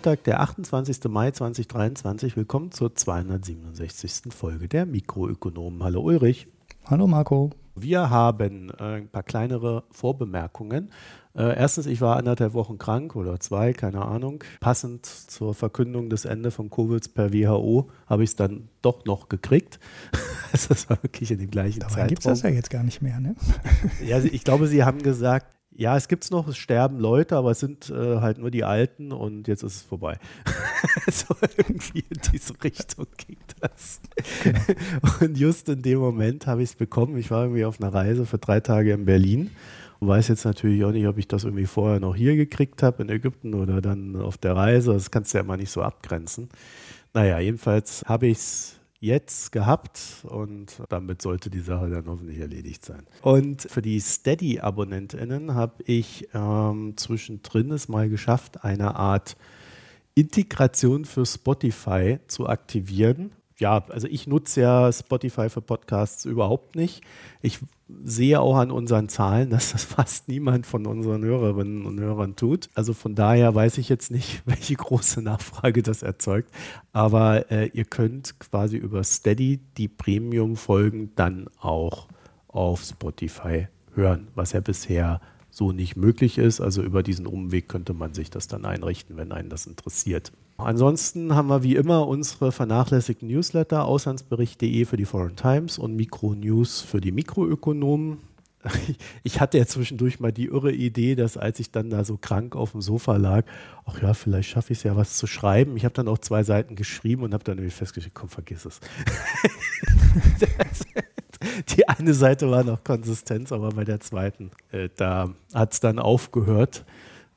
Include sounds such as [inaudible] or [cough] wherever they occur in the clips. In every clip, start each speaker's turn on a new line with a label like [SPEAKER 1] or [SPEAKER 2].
[SPEAKER 1] Sonntag, der 28. Mai 2023. Willkommen zur 267. Folge der Mikroökonomen. Hallo Ulrich.
[SPEAKER 2] Hallo Marco.
[SPEAKER 1] Wir haben äh, ein paar kleinere Vorbemerkungen. Äh, erstens, ich war anderthalb Wochen krank oder zwei, keine Ahnung. Passend zur Verkündung des Ende von Covid per WHO habe ich es dann doch noch gekriegt. [laughs] Also das war wirklich in dem gleichen Dabei Zeitraum. gibt
[SPEAKER 2] es das ja jetzt gar nicht mehr, ne?
[SPEAKER 1] ja, ich glaube, Sie haben gesagt, ja, es gibt es noch, es sterben Leute, aber es sind äh, halt nur die Alten und jetzt ist es vorbei. [laughs] so irgendwie in diese Richtung ging das. Und just in dem Moment habe ich es bekommen. Ich war irgendwie auf einer Reise für drei Tage in Berlin und weiß jetzt natürlich auch nicht, ob ich das irgendwie vorher noch hier gekriegt habe in Ägypten oder dann auf der Reise. Das kannst du ja immer nicht so abgrenzen. Naja, jedenfalls habe ich es jetzt gehabt und damit sollte die Sache dann hoffentlich erledigt sein. Und für die Steady-AbonnentInnen habe ich ähm, zwischendrin es mal geschafft, eine Art Integration für Spotify zu aktivieren ja, also ich nutze ja Spotify für Podcasts überhaupt nicht. Ich sehe auch an unseren Zahlen, dass das fast niemand von unseren Hörerinnen und Hörern tut. Also von daher weiß ich jetzt nicht, [laughs] welche große Nachfrage das erzeugt. Aber äh, ihr könnt quasi über Steady die Premium-Folgen dann auch auf Spotify hören, was ja bisher so nicht möglich ist. Also über diesen Umweg könnte man sich das dann einrichten, wenn einen das interessiert. Ansonsten haben wir wie immer unsere vernachlässigten Newsletter, auslandsbericht.de für die Foreign Times und Mikronews für die Mikroökonomen. [laughs] Ich hatte ja zwischendurch mal die irre Idee, dass als ich dann da so krank auf dem Sofa lag, ach ja, vielleicht schaffe ich es ja was zu schreiben. Ich habe dann auch zwei Seiten geschrieben und habe dann irgendwie festgestellt, komm, vergiss es. [laughs] die eine Seite war noch Konsistenz, aber bei der zweiten, äh, da hat es dann aufgehört.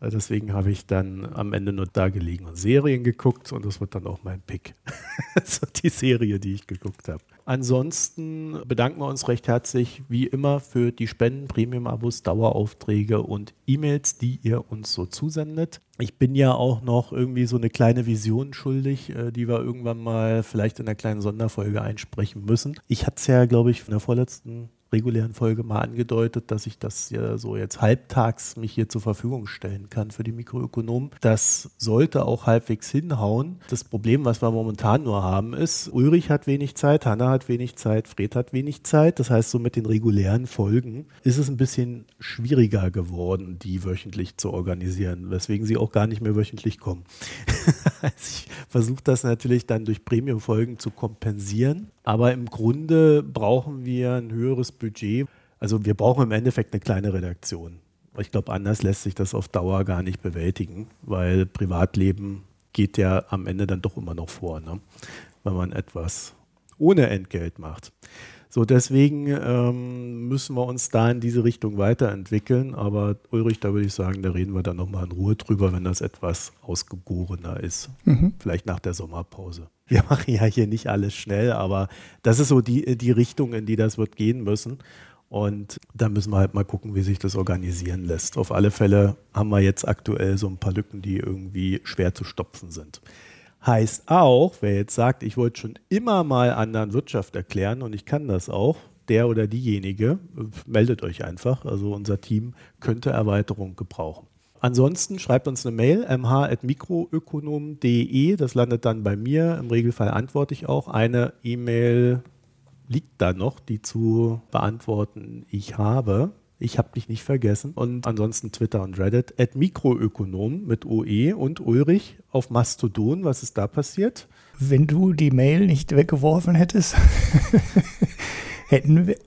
[SPEAKER 1] Äh, deswegen habe ich dann am Ende nur da gelegen und Serien geguckt und das wird dann auch mein Pick. [laughs] so die Serie, die ich geguckt habe. Ansonsten bedanken wir uns recht herzlich wie immer für die Spenden, Premium-Abos, Daueraufträge und E-Mails, die ihr uns so zusendet. Ich bin ja auch noch irgendwie so eine kleine Vision schuldig, äh, die wir irgendwann mal vielleicht in einer kleinen Sonderfolge einsprechen müssen. Ich hatte es ja, glaube ich, in der vorletzten regulären Folge mal angedeutet, dass ich das ja so jetzt halbtags mich hier zur Verfügung stellen kann für die Mikroökonomen. Das sollte auch halbwegs hinhauen. Das Problem, was wir momentan nur haben, ist, Ulrich hat wenig Zeit, Hanna hat wenig Zeit, Fred hat wenig Zeit. Das heißt, so mit den regulären Folgen ist es ein bisschen schwieriger geworden, die wöchentlich zu organisieren, weswegen sie auch gar nicht mehr wöchentlich kommen. [laughs] also ich versuche das natürlich dann durch Premium-Folgen zu kompensieren. Aber im Grunde brauchen wir ein höheres Budget. Also wir brauchen im Endeffekt eine kleine Redaktion. Ich glaube, anders lässt sich das auf Dauer gar nicht bewältigen, weil Privatleben geht ja am Ende dann doch immer noch vor, ne? wenn man etwas ohne Entgelt macht. So, deswegen ähm, müssen wir uns da in diese Richtung weiterentwickeln. Aber Ulrich, da würde ich sagen, da reden wir dann nochmal in Ruhe drüber, wenn das etwas ausgegorener ist. Mhm. Vielleicht nach der Sommerpause. Wir machen ja hier nicht alles schnell, aber das ist so die, die Richtung, in die das wird gehen müssen. Und da müssen wir halt mal gucken, wie sich das organisieren lässt. Auf alle Fälle haben wir jetzt aktuell so ein paar Lücken, die irgendwie schwer zu stopfen sind. Heißt auch, wer jetzt sagt, ich wollte schon immer mal anderen Wirtschaft erklären und ich kann das auch, der oder diejenige, meldet euch einfach. Also unser Team könnte Erweiterung gebrauchen. Ansonsten schreibt uns eine Mail, mh.mikroökonom.de, das landet dann bei mir. Im Regelfall antworte ich auch. Eine E-Mail liegt da noch, die zu beantworten ich habe. Ich habe dich nicht vergessen. Und ansonsten Twitter und Reddit. At Mikroökonom mit OE und Ulrich auf Mastodon. Was ist da passiert?
[SPEAKER 2] Wenn du die Mail nicht weggeworfen hättest, [laughs] hätten wir,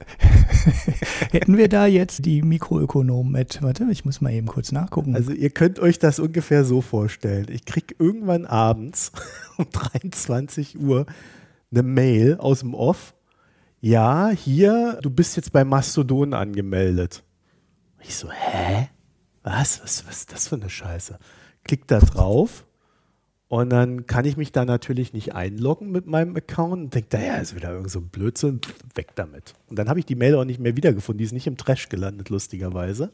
[SPEAKER 2] [laughs] hätten wir da jetzt die Mikroökonomen mit. Warte, ich muss mal eben kurz nachgucken.
[SPEAKER 1] Also ihr könnt euch das ungefähr so vorstellen. Ich kriege irgendwann abends [laughs] um 23 Uhr eine Mail aus dem Off. Ja, hier, du bist jetzt bei Mastodon angemeldet. Ich so, hä? Was? Was, was ist das für eine Scheiße? Klick da drauf und dann kann ich mich da natürlich nicht einloggen mit meinem Account und denke, ja, ist wieder irgend so ein Blödsinn, weg damit. Und dann habe ich die Mail auch nicht mehr wiedergefunden. Die ist nicht im Trash gelandet, lustigerweise.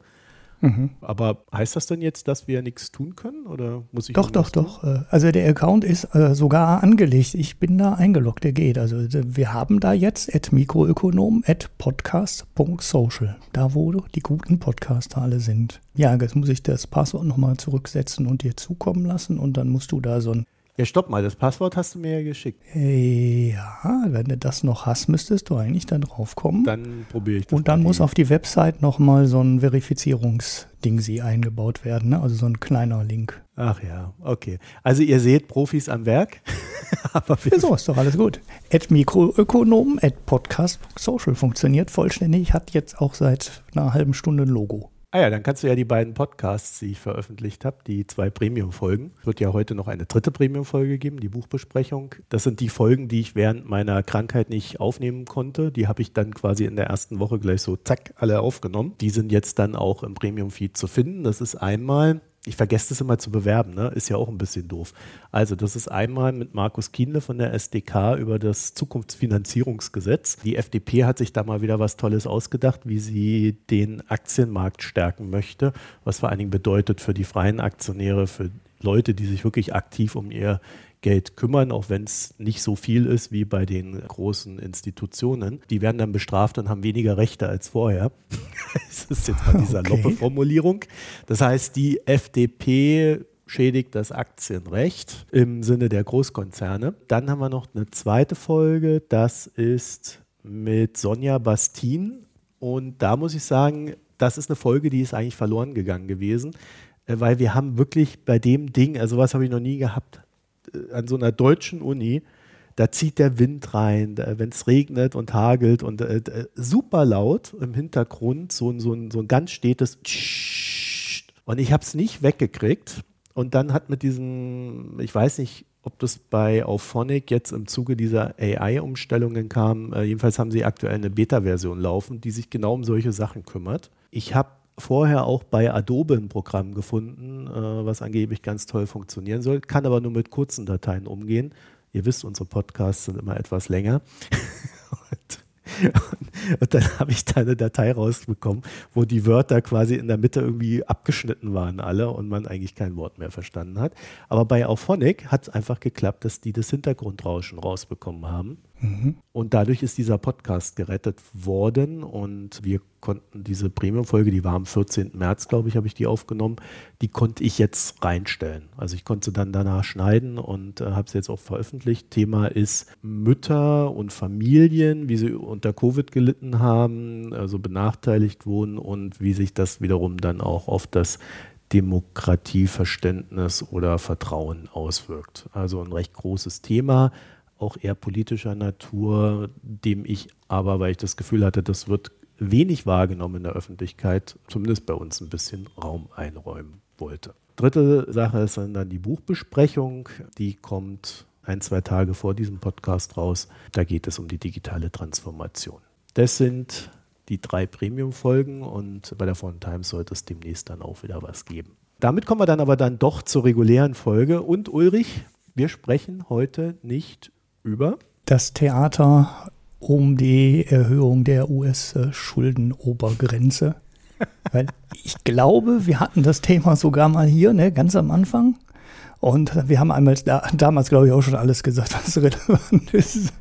[SPEAKER 1] Mhm. Aber heißt das denn jetzt, dass wir nichts tun können oder muss ich
[SPEAKER 2] Doch, doch, tun? doch. Äh, also der Account ist äh, sogar angelegt. Ich bin da eingeloggt, der geht. Also wir haben da jetzt at mikroökonom at podcast.social. Da, wo die guten Podcaster alle sind. Ja, jetzt muss ich das Passwort nochmal zurücksetzen und dir zukommen lassen und dann musst du da so ein
[SPEAKER 1] ja, stopp mal, das Passwort hast du mir ja geschickt.
[SPEAKER 2] Ja, wenn du das noch hast, müsstest du eigentlich da drauf kommen.
[SPEAKER 1] Dann probiere ich das.
[SPEAKER 2] Und dann muss auf die Website nochmal so ein Verifizierungsding sie eingebaut werden, ne? also so ein kleiner Link.
[SPEAKER 1] Ach ja, okay. Also ihr seht Profis am Werk. [laughs]
[SPEAKER 2] Aber ja, so ist doch alles gut. At Mikroökonom, at Podcast Social funktioniert vollständig, hat jetzt auch seit einer halben Stunde ein Logo.
[SPEAKER 1] Ah ja, dann kannst du ja die beiden Podcasts, die ich veröffentlicht habe, die zwei Premium-Folgen. Es wird ja heute noch eine dritte Premium-Folge geben, die Buchbesprechung. Das sind die Folgen, die ich während meiner Krankheit nicht aufnehmen konnte. Die habe ich dann quasi in der ersten Woche gleich so zack alle aufgenommen. Die sind jetzt dann auch im Premium-Feed zu finden. Das ist einmal ich vergesse das immer zu bewerben, ne? ist ja auch ein bisschen doof. Also das ist einmal mit Markus Kienle von der SDK über das Zukunftsfinanzierungsgesetz. Die FDP hat sich da mal wieder was Tolles ausgedacht, wie sie den Aktienmarkt stärken möchte, was vor allen Dingen bedeutet für die freien Aktionäre, für Leute, die sich wirklich aktiv um ihr Geld kümmern, auch wenn es nicht so viel ist wie bei den großen Institutionen. Die werden dann bestraft und haben weniger Rechte als vorher. [laughs] das ist jetzt mal diese okay. loppe Formulierung. Das heißt, die FDP schädigt das Aktienrecht im Sinne der Großkonzerne. Dann haben wir noch eine zweite Folge, das ist mit Sonja Bastin. Und da muss ich sagen, das ist eine Folge, die ist eigentlich verloren gegangen gewesen, äh, weil wir haben wirklich bei dem Ding, also was habe ich noch nie gehabt, an so einer deutschen Uni, da zieht der Wind rein, wenn es regnet und hagelt und äh, äh, super laut im Hintergrund, so, so, ein, so ein ganz stetes und ich habe es nicht weggekriegt. Und dann hat mit diesem, ich weiß nicht, ob das bei Auphonic jetzt im Zuge dieser AI-Umstellungen kam. Äh, jedenfalls haben sie aktuell eine Beta-Version laufen, die sich genau um solche Sachen kümmert. Ich habe vorher auch bei Adobe ein Programm gefunden, äh, was angeblich ganz toll funktionieren soll, kann aber nur mit kurzen Dateien umgehen. Ihr wisst, unsere Podcasts sind immer etwas länger. und [laughs] und dann habe ich da eine Datei rausbekommen, wo die Wörter quasi in der Mitte irgendwie abgeschnitten waren, alle, und man eigentlich kein Wort mehr verstanden hat. Aber bei Auphonic hat es einfach geklappt, dass die das Hintergrundrauschen rausbekommen haben. Mhm. Und dadurch ist dieser Podcast gerettet worden und wir konnten diese Premium-Folge, die war am 14. März, glaube ich, habe ich die aufgenommen, die konnte ich jetzt reinstellen. Also ich konnte sie dann danach schneiden und äh, habe sie jetzt auch veröffentlicht. Thema ist Mütter und Familien, wie sie unter Covid gelitten haben, also benachteiligt wurden und wie sich das wiederum dann auch auf das Demokratieverständnis oder Vertrauen auswirkt. Also ein recht großes Thema auch eher politischer Natur, dem ich aber, weil ich das Gefühl hatte, das wird wenig wahrgenommen in der Öffentlichkeit, zumindest bei uns ein bisschen Raum einräumen wollte. Dritte Sache ist dann die Buchbesprechung. Die kommt ein, zwei Tage vor diesem Podcast raus. Da geht es um die digitale Transformation. Das sind die drei Premium-Folgen und bei der Foreign Times sollte es demnächst dann auch wieder was geben. Damit kommen wir dann aber dann doch zur regulären Folge. Und Ulrich, wir sprechen heute nicht über?
[SPEAKER 2] Das Theater um die Erhöhung der US-Schuldenobergrenze. [laughs] Weil ich glaube, wir hatten das Thema sogar mal hier, ne, ganz am Anfang. Und wir haben einmal da, damals, glaube ich, auch schon alles gesagt, [laughs] was relevant ist.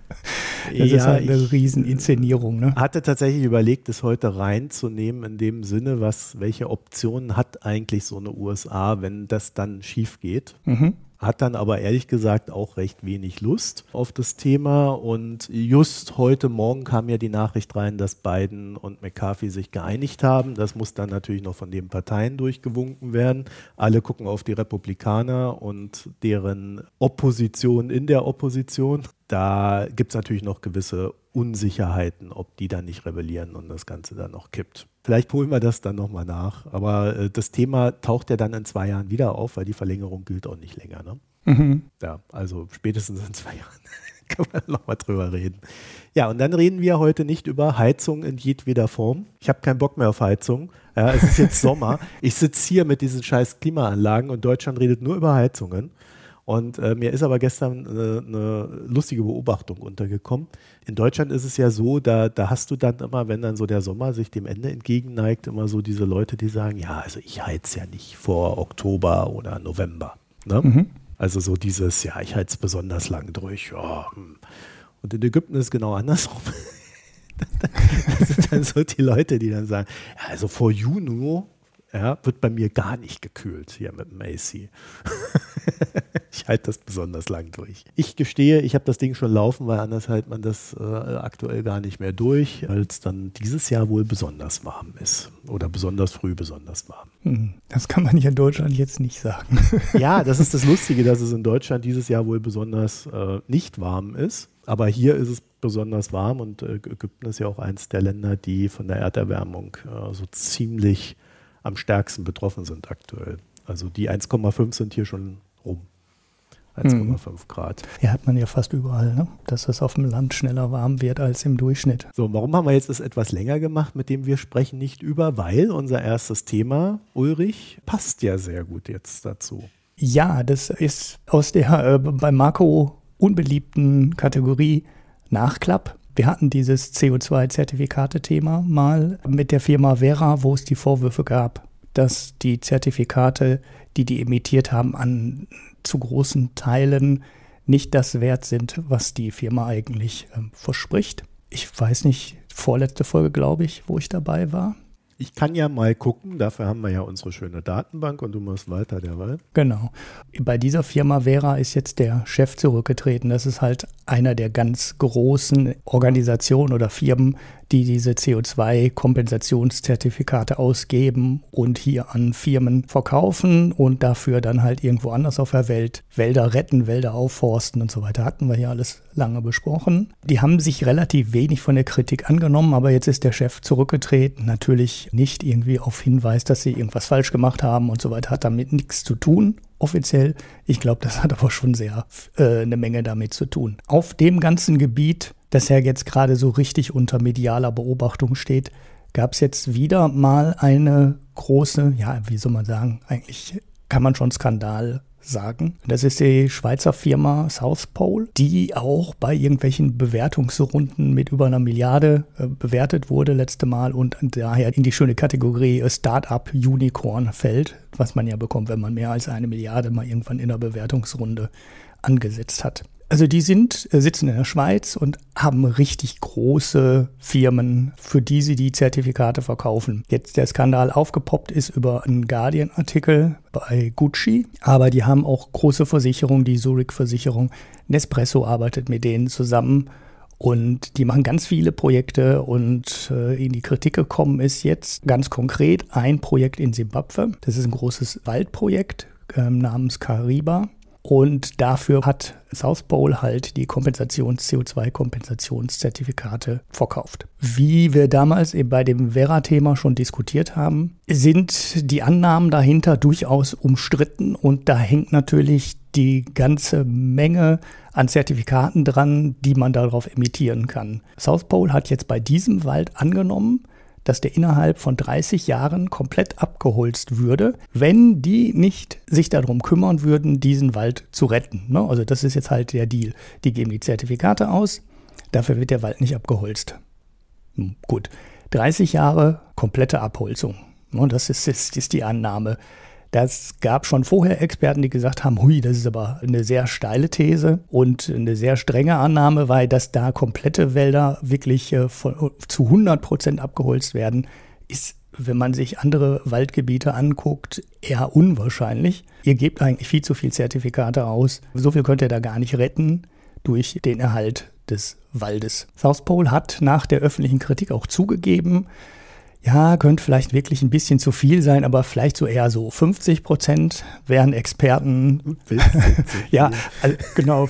[SPEAKER 2] Das ja, ist halt eine Rieseninszenierung. Ne?
[SPEAKER 1] hatte tatsächlich überlegt, es heute reinzunehmen, in dem Sinne, was, welche Optionen hat eigentlich so eine USA, wenn das dann schief geht. Mhm hat dann aber ehrlich gesagt auch recht wenig Lust auf das Thema. Und just heute Morgen kam ja die Nachricht rein, dass Biden und McCarthy sich geeinigt haben. Das muss dann natürlich noch von den Parteien durchgewunken werden. Alle gucken auf die Republikaner und deren Opposition in der Opposition. Da gibt es natürlich noch gewisse Unsicherheiten, ob die dann nicht rebellieren und das Ganze dann noch kippt. Vielleicht holen wir das dann nochmal nach. Aber äh, das Thema taucht ja dann in zwei Jahren wieder auf, weil die Verlängerung gilt auch nicht länger. Ne? Mhm. Ja, also spätestens in zwei Jahren [laughs] können wir nochmal drüber reden. Ja, und dann reden wir heute nicht über Heizung in jedweder Form. Ich habe keinen Bock mehr auf Heizung. Ja, es ist jetzt Sommer. [laughs] Ich sitze hier mit diesen scheiß Klimaanlagen und Deutschland redet nur über Heizungen. Und äh, mir ist aber gestern äh, eine lustige Beobachtung untergekommen. In Deutschland ist es ja so, da, da hast du dann immer, wenn dann so der Sommer sich dem Ende entgegenneigt, immer so diese Leute, die sagen, ja, also ich heiz ja nicht vor Oktober oder November. Ne? Mhm. Also so dieses, ja, ich heiz besonders lang durch. Ja. Hm. Und in Ägypten ist es genau andersrum. [laughs] das sind dann so die Leute, die dann sagen, ja, also vor Juni ja, wird bei mir gar nicht gekühlt hier mit dem AC. [laughs] ich halte das besonders lang durch. Ich gestehe, ich habe das Ding schon laufen, weil anders hält man das äh, aktuell gar nicht mehr durch, weil es dann dieses Jahr wohl besonders warm ist. Oder besonders früh besonders warm.
[SPEAKER 2] Hm, das kann man hier in Deutschland jetzt nicht sagen. [laughs]
[SPEAKER 1] ja, das ist das Lustige, dass es in Deutschland dieses Jahr wohl besonders äh, nicht warm ist. Aber hier ist es besonders warm und äh, Ägypten ist ja auch eines der Länder, die von der Erderwärmung äh, so ziemlich am stärksten betroffen sind aktuell. Also die 1,5 sind hier schon rum. 1,5 mhm. Grad.
[SPEAKER 2] Ja, hat man ja fast überall, ne? dass es auf dem Land schneller warm wird als im Durchschnitt.
[SPEAKER 1] So, warum haben wir jetzt das etwas länger gemacht, mit dem wir sprechen nicht über? Weil unser erstes Thema, Ulrich, passt ja sehr gut jetzt dazu.
[SPEAKER 2] Ja, das ist aus der äh, bei Marco unbeliebten Kategorie Nachklapp. Wir hatten dieses CO2-Zertifikate-Thema mal mit der Firma Vera, wo es die Vorwürfe gab, dass die Zertifikate, die die emittiert haben, an zu großen Teilen nicht das wert sind, was die Firma eigentlich äh, verspricht. Ich weiß nicht, vorletzte Folge, glaube ich, wo ich dabei war.
[SPEAKER 1] Ich kann ja mal gucken, dafür haben wir ja unsere schöne Datenbank und du machst weiter derweil.
[SPEAKER 2] Genau. Bei dieser Firma Vera ist jetzt der Chef zurückgetreten. Das ist halt einer der ganz großen Organisationen oder Firmen, die diese CO2-Kompensationszertifikate ausgeben und hier an Firmen verkaufen und dafür dann halt irgendwo anders auf der Welt Wälder retten, Wälder aufforsten und so weiter. Hatten wir hier alles lange besprochen. Die haben sich relativ wenig von der Kritik angenommen, aber jetzt ist der Chef zurückgetreten. Natürlich nicht irgendwie auf Hinweis, dass sie irgendwas falsch gemacht haben und so weiter. Hat damit nichts zu tun offiziell. Ich glaube, das hat aber schon sehr äh, eine Menge damit zu tun. Auf dem ganzen Gebiet das ja jetzt gerade so richtig unter medialer Beobachtung steht, gab es jetzt wieder mal eine große, ja, wie soll man sagen, eigentlich kann man schon Skandal sagen. Das ist die Schweizer Firma South Pole, die auch bei irgendwelchen Bewertungsrunden mit über einer Milliarde äh, bewertet wurde letzte Mal und daher in die schöne Kategorie Startup Unicorn fällt, was man ja bekommt, wenn man mehr als eine Milliarde mal irgendwann in der Bewertungsrunde angesetzt hat. Also die sind, äh, sitzen in der Schweiz und haben richtig große Firmen, für die sie die Zertifikate verkaufen. Jetzt der Skandal aufgepoppt ist über einen Guardian-Artikel bei Gucci, aber die haben auch große Versicherungen, die Zurich-Versicherung. Nespresso arbeitet mit denen zusammen und die machen ganz viele Projekte und äh, in die Kritik gekommen ist jetzt ganz konkret ein Projekt in Simbabwe. Das ist ein großes Waldprojekt ähm, namens Kariba. Und dafür hat South Bowl halt die Kompensations CO2-Kompensationszertifikate verkauft. Wie wir damals eben bei dem Vera-Thema schon diskutiert haben, sind die Annahmen dahinter durchaus umstritten und da hängt natürlich die ganze Menge an Zertifikaten dran, die man darauf emittieren kann. South Pole hat jetzt bei diesem Wald angenommen, dass der innerhalb von 30 Jahren komplett abgeholzt würde, wenn die nicht sich darum kümmern würden, diesen Wald zu retten. Ne? Also das ist jetzt halt der Deal. Die geben die Zertifikate aus, dafür wird der Wald nicht abgeholzt. Hm, gut, 30 Jahre komplette Abholzung. Ne? Das ist, ist, ist die Annahme. Das gab schon vorher Experten, die gesagt haben, hui, das ist aber eine sehr steile These und eine sehr strenge Annahme, weil dass da komplette Wälder wirklich äh, von, zu 100 Prozent abgeholzt werden, ist wenn man sich andere Waldgebiete anguckt, eher unwahrscheinlich. Ihr gebt eigentlich viel zu viel Zertifikate aus. So viel könnt ihr da gar nicht retten durch den Erhalt des Waldes. South Pole hat nach der öffentlichen Kritik auch zugegeben, ja, könnte vielleicht wirklich ein bisschen zu viel sein, aber vielleicht so eher so 50 Prozent wären Experten. [laughs] ja, also genau.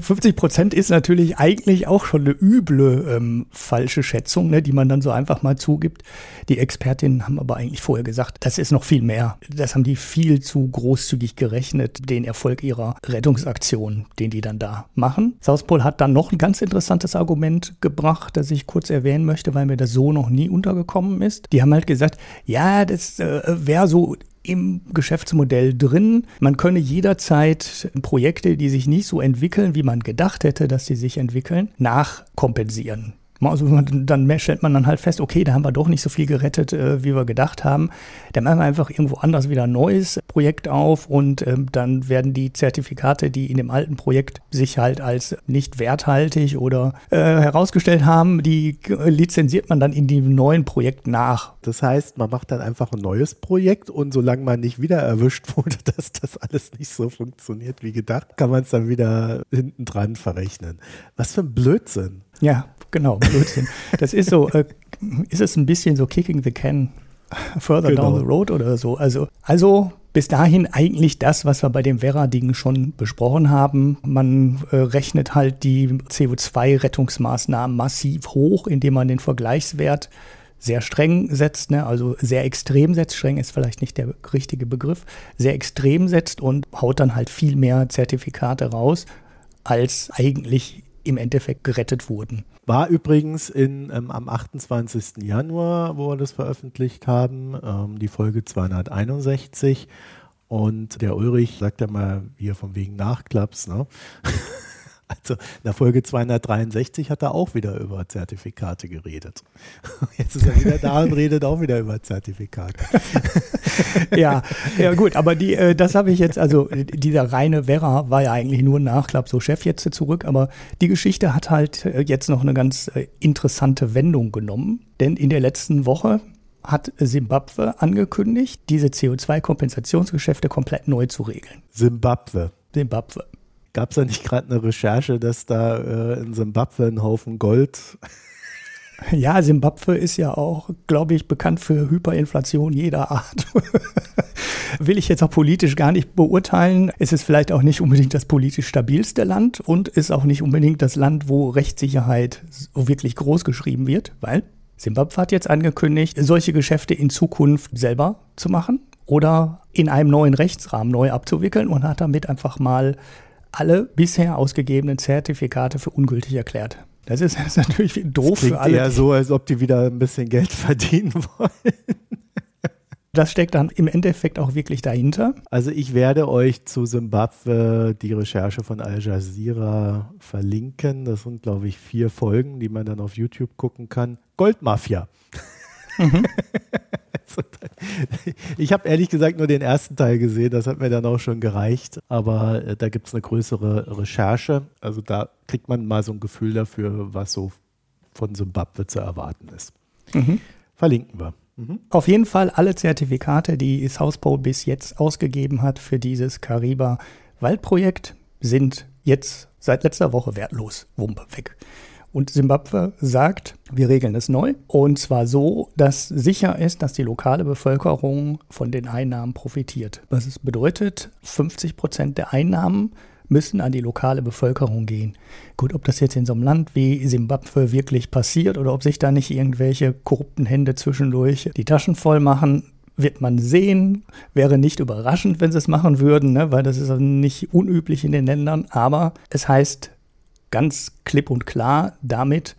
[SPEAKER 2] 50 Prozent ist natürlich eigentlich auch schon eine üble ähm, falsche Schätzung, ne, die man dann so einfach mal zugibt. Die Expertinnen haben aber eigentlich vorher gesagt, das ist noch viel mehr. Das haben die viel zu großzügig gerechnet, den Erfolg ihrer Rettungsaktion, den die dann da machen. Southpol hat dann noch ein ganz interessantes Argument gebracht, das ich kurz erwähnen möchte, weil mir das so noch nie untergekommen ist. Die haben halt gesagt, ja, das äh, wäre so im Geschäftsmodell drin. Man könne jederzeit Projekte, die sich nicht so entwickeln, wie man gedacht hätte, dass sie sich entwickeln, nachkompensieren. Also dann stellt man dann halt fest, okay, da haben wir doch nicht so viel gerettet, äh, wie wir gedacht haben. Dann machen wir einfach irgendwo anders wieder ein neues Projekt auf und ähm, dann werden die Zertifikate, die in dem alten Projekt sich halt als nicht werthaltig oder äh, herausgestellt haben, die lizenziert man dann in dem neuen Projekt nach.
[SPEAKER 1] Das heißt, man macht dann einfach ein neues Projekt und solange man nicht wieder erwischt [laughs] wurde, dass das alles nicht so funktioniert wie gedacht, kann man es dann wieder hinten dran verrechnen. Was für ein Blödsinn.
[SPEAKER 2] Ja, genau, Blödsinn. das ist so, äh, ist es ein bisschen so kicking the can further genau. down the road oder so. Also, also bis dahin eigentlich das, was wir bei dem Werra-Ding schon besprochen haben. Man äh, rechnet halt die CO2-Rettungsmaßnahmen massiv hoch, indem man den Vergleichswert sehr streng setzt, ne? also sehr extrem setzt, streng ist vielleicht nicht der richtige Begriff, sehr extrem setzt und haut dann halt viel mehr Zertifikate raus, als eigentlich im Endeffekt gerettet wurden.
[SPEAKER 1] War übrigens in, ähm, am 28. Januar, wo wir das veröffentlicht haben, ähm, die Folge 261. Und der Ulrich sagt ja mal, wie er von wegen Nachklaps, ne? [laughs] Also in der Folge 263 hat er auch wieder über Zertifikate geredet. [laughs] Jetzt ist er wieder da und redet auch wieder über Zertifikate. [laughs]
[SPEAKER 2] ja, ja gut, aber die, äh, das habe ich jetzt, also dieser reine Werra war ja eigentlich nur ein Nachklapp, so Chef jetzt zurück, aber die Geschichte hat halt äh, jetzt noch eine ganz äh, interessante Wendung genommen, denn in der letzten Woche hat Simbabwe angekündigt, diese CO2-Kompensationsgeschäfte komplett neu zu regeln.
[SPEAKER 1] Simbabwe.
[SPEAKER 2] Simbabwe.
[SPEAKER 1] Gab es da nicht gerade eine Recherche, dass da äh, in Simbabwe ein Haufen Gold. [laughs]
[SPEAKER 2] Ja, Simbabwe ist ja auch, glaube ich, bekannt für Hyperinflation jeder Art. [laughs] Will ich jetzt auch politisch gar nicht beurteilen. Es ist vielleicht auch nicht unbedingt das politisch stabilste Land und ist auch nicht unbedingt das Land, wo Rechtssicherheit so wirklich groß geschrieben wird, weil Simbabwe hat jetzt angekündigt, solche Geschäfte in Zukunft selber zu machen oder in einem neuen Rechtsrahmen neu abzuwickeln und hat damit einfach mal alle bisher ausgegebenen Zertifikate für ungültig erklärt. Das ist, [laughs] das ist natürlich doof für alle.
[SPEAKER 1] Ja, so, als ob die wieder ein bisschen Geld [laughs] verdienen wollen.
[SPEAKER 2] Das steckt dann im Endeffekt auch wirklich dahinter.
[SPEAKER 1] Also ich werde euch zu Simbabwe die Recherche von Al Jazeera verlinken. Das sind, glaube ich, vier Folgen, die man dann auf YouTube gucken kann. Goldmafia. Mhm. [laughs] [laughs] ich habe ehrlich gesagt nur den ersten Teil gesehen, das hat mir dann auch schon gereicht. Aber äh, da gibt es eine größere Recherche. Also da kriegt man mal so ein Gefühl dafür, was so von Simbabwe zu erwarten ist. Mhm. Verlinken wir.
[SPEAKER 2] Mhm. Auf jeden Fall alle Zertifikate, die South Pole bis jetzt ausgegeben hat für dieses Kariba Waldprojekt, sind jetzt seit letzter Woche wertlos. Wumpe weg. Und Simbabwe sagt, wir regeln es neu. Und zwar so, dass sicher ist, dass die lokale Bevölkerung von den Einnahmen profitiert. Was es bedeutet, 50 Prozent der Einnahmen müssen an die lokale Bevölkerung gehen. Gut, ob das jetzt in so einem Land wie Simbabwe wirklich passiert oder ob sich da nicht irgendwelche korrupten Hände zwischendurch die Taschen voll machen, wird man sehen. Wäre nicht überraschend, wenn sie es machen würden, ne? weil das ist nicht unüblich in den Ländern. Aber es heißt ganz klipp und klar, damit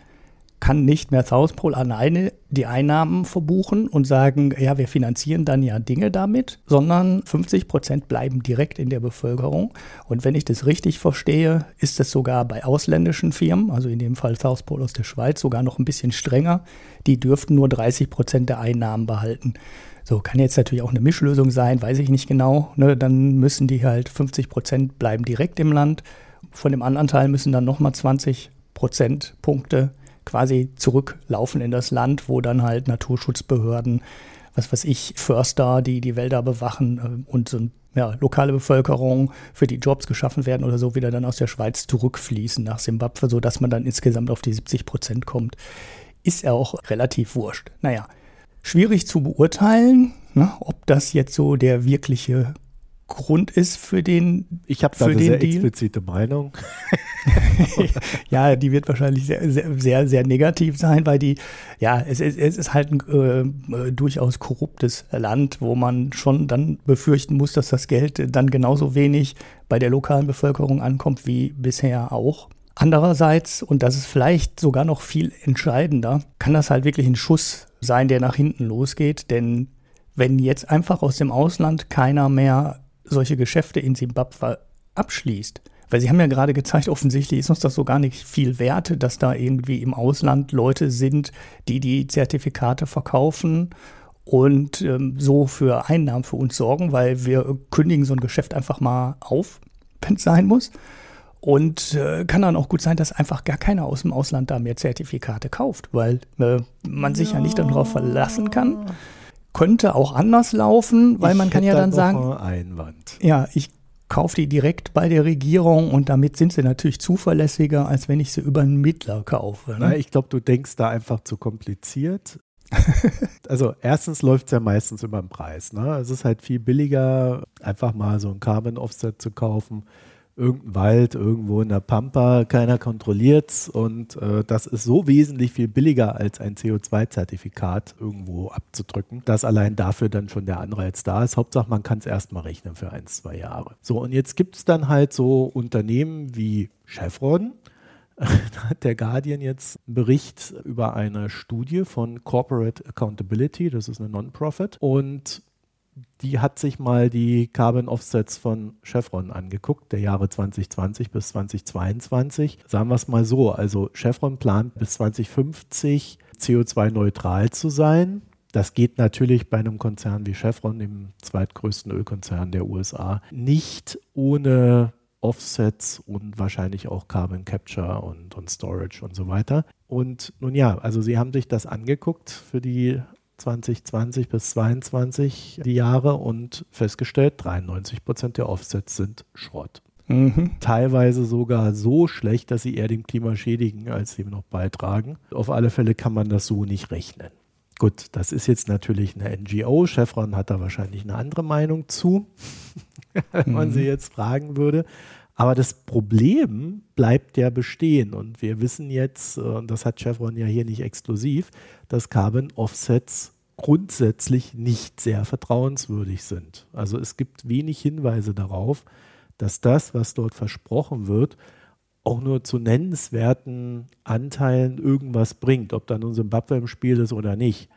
[SPEAKER 2] kann nicht mehr South Pole alleine die Einnahmen verbuchen und sagen, ja, wir finanzieren dann ja Dinge damit, sondern 50 Prozent bleiben direkt in der Bevölkerung. Und wenn ich das richtig verstehe, ist es sogar bei ausländischen Firmen, also in dem Fall South Pole aus der Schweiz, sogar noch ein bisschen strenger. Die dürften nur 30 Prozent der Einnahmen behalten. So, kann jetzt natürlich auch eine Mischlösung sein, weiß ich nicht genau. Ne, dann müssen die halt 50 Prozent bleiben direkt im Land von dem anderen Teil müssen dann nochmal 20 Prozentpunkte quasi zurücklaufen in das Land, wo dann halt Naturschutzbehörden, was weiß ich, Förster, die die Wälder bewachen äh, und so ja, lokale Bevölkerung für die Jobs geschaffen werden oder so, wieder dann aus der Schweiz zurückfließen nach Simbabwe, sodass man dann insgesamt auf die 70 Prozent kommt. Ist ja auch relativ wurscht. Naja, schwierig zu beurteilen, ne, ob das jetzt so der wirkliche Grund ist für den.
[SPEAKER 1] Ich habe da eine sehr Deal. explizite Meinung. [laughs]
[SPEAKER 2] ja, die wird wahrscheinlich sehr, sehr, sehr, sehr, negativ sein, weil die, ja, es, es, es ist halt ein äh, durchaus korruptes Land, wo man schon dann befürchten muss, dass das Geld dann genauso wenig bei der lokalen Bevölkerung ankommt wie bisher auch. Andererseits, und das ist vielleicht sogar noch viel entscheidender, kann das halt wirklich ein Schuss sein, der nach hinten losgeht, denn wenn jetzt einfach aus dem Ausland keiner mehr solche Geschäfte in Simbabwe abschließt, weil Sie haben ja gerade gezeigt, offensichtlich ist uns das so gar nicht viel wert, dass da irgendwie im Ausland Leute sind, die die Zertifikate verkaufen und ähm, so für Einnahmen für uns sorgen, weil wir kündigen so ein Geschäft einfach mal auf, wenn es sein muss. Und äh, kann dann auch gut sein, dass einfach gar keiner aus dem Ausland da mehr Zertifikate kauft, weil äh, man sich ja. ja nicht darauf verlassen kann. Könnte auch anders laufen, weil ich man kann ja dann sagen,
[SPEAKER 1] Einwand.
[SPEAKER 2] ja, ich kaufe die direkt bei der Regierung und damit sind sie natürlich zuverlässiger, als wenn ich sie über einen Mittler kaufe. Ne?
[SPEAKER 1] Na, ich glaube, du denkst da einfach zu kompliziert. [laughs] also erstens läuft es ja meistens über den Preis. Ne? Es ist halt viel billiger, einfach mal so ein Carbon Offset zu kaufen irgendein Wald irgendwo in der Pampa, keiner kontrolliert es und äh, das ist so wesentlich viel billiger als ein CO2-Zertifikat irgendwo abzudrücken, dass allein dafür dann schon der Anreiz da ist. Hauptsache, man kann es erstmal rechnen für ein, zwei Jahre. So, und jetzt gibt es dann halt so Unternehmen wie Chevron, da [laughs] hat der Guardian jetzt einen Bericht über eine Studie von Corporate Accountability, das ist eine Non-Profit, und die hat sich mal die Carbon Offsets von Chevron angeguckt, der Jahre 2020 bis 2022. Sagen wir es mal so, also Chevron plant bis 2050 CO2-neutral zu sein. Das geht natürlich bei einem Konzern wie Chevron, dem zweitgrößten Ölkonzern der USA, nicht ohne Offsets und wahrscheinlich auch Carbon Capture und, und Storage und so weiter. Und nun ja, also sie haben sich das angeguckt für die 2020 bis 2022 die Jahre und festgestellt, 93 Prozent der Offsets sind Schrott. Mhm. Teilweise sogar so schlecht, dass sie eher dem Klima schädigen, als sie noch beitragen. Auf alle Fälle kann man das so nicht rechnen. Gut, das ist jetzt natürlich eine NGO. Chevron hat da wahrscheinlich eine andere Meinung zu, [laughs] wenn man mhm. sie jetzt fragen würde. Aber das Problem bleibt ja bestehen. Und wir wissen jetzt, äh, und das hat Chevron ja hier nicht exklusiv, dass Carbon Offsets grundsätzlich nicht sehr vertrauenswürdig sind. Also es gibt wenig Hinweise darauf, dass das, was dort versprochen wird, auch nur zu nennenswerten Anteilen irgendwas bringt, ob da nun Zimbabwe im Spiel ist oder nicht.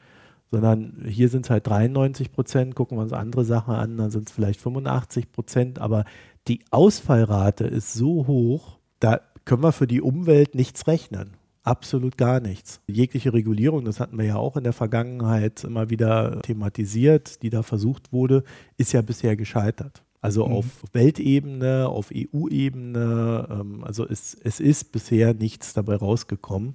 [SPEAKER 1] Sondern hier sind es halt 93 Prozent, gucken wir uns andere Sachen an, dann sind es vielleicht 85 Prozent, aber die Ausfallrate ist so hoch, da können wir für die Umwelt nichts rechnen. Absolut gar nichts. Jegliche Regulierung, das hatten wir ja auch in der Vergangenheit immer wieder thematisiert, die da versucht wurde, ist ja bisher gescheitert. Also mhm. auf Weltebene, auf EU-Ebene, ähm, also es, es ist bisher nichts dabei rausgekommen.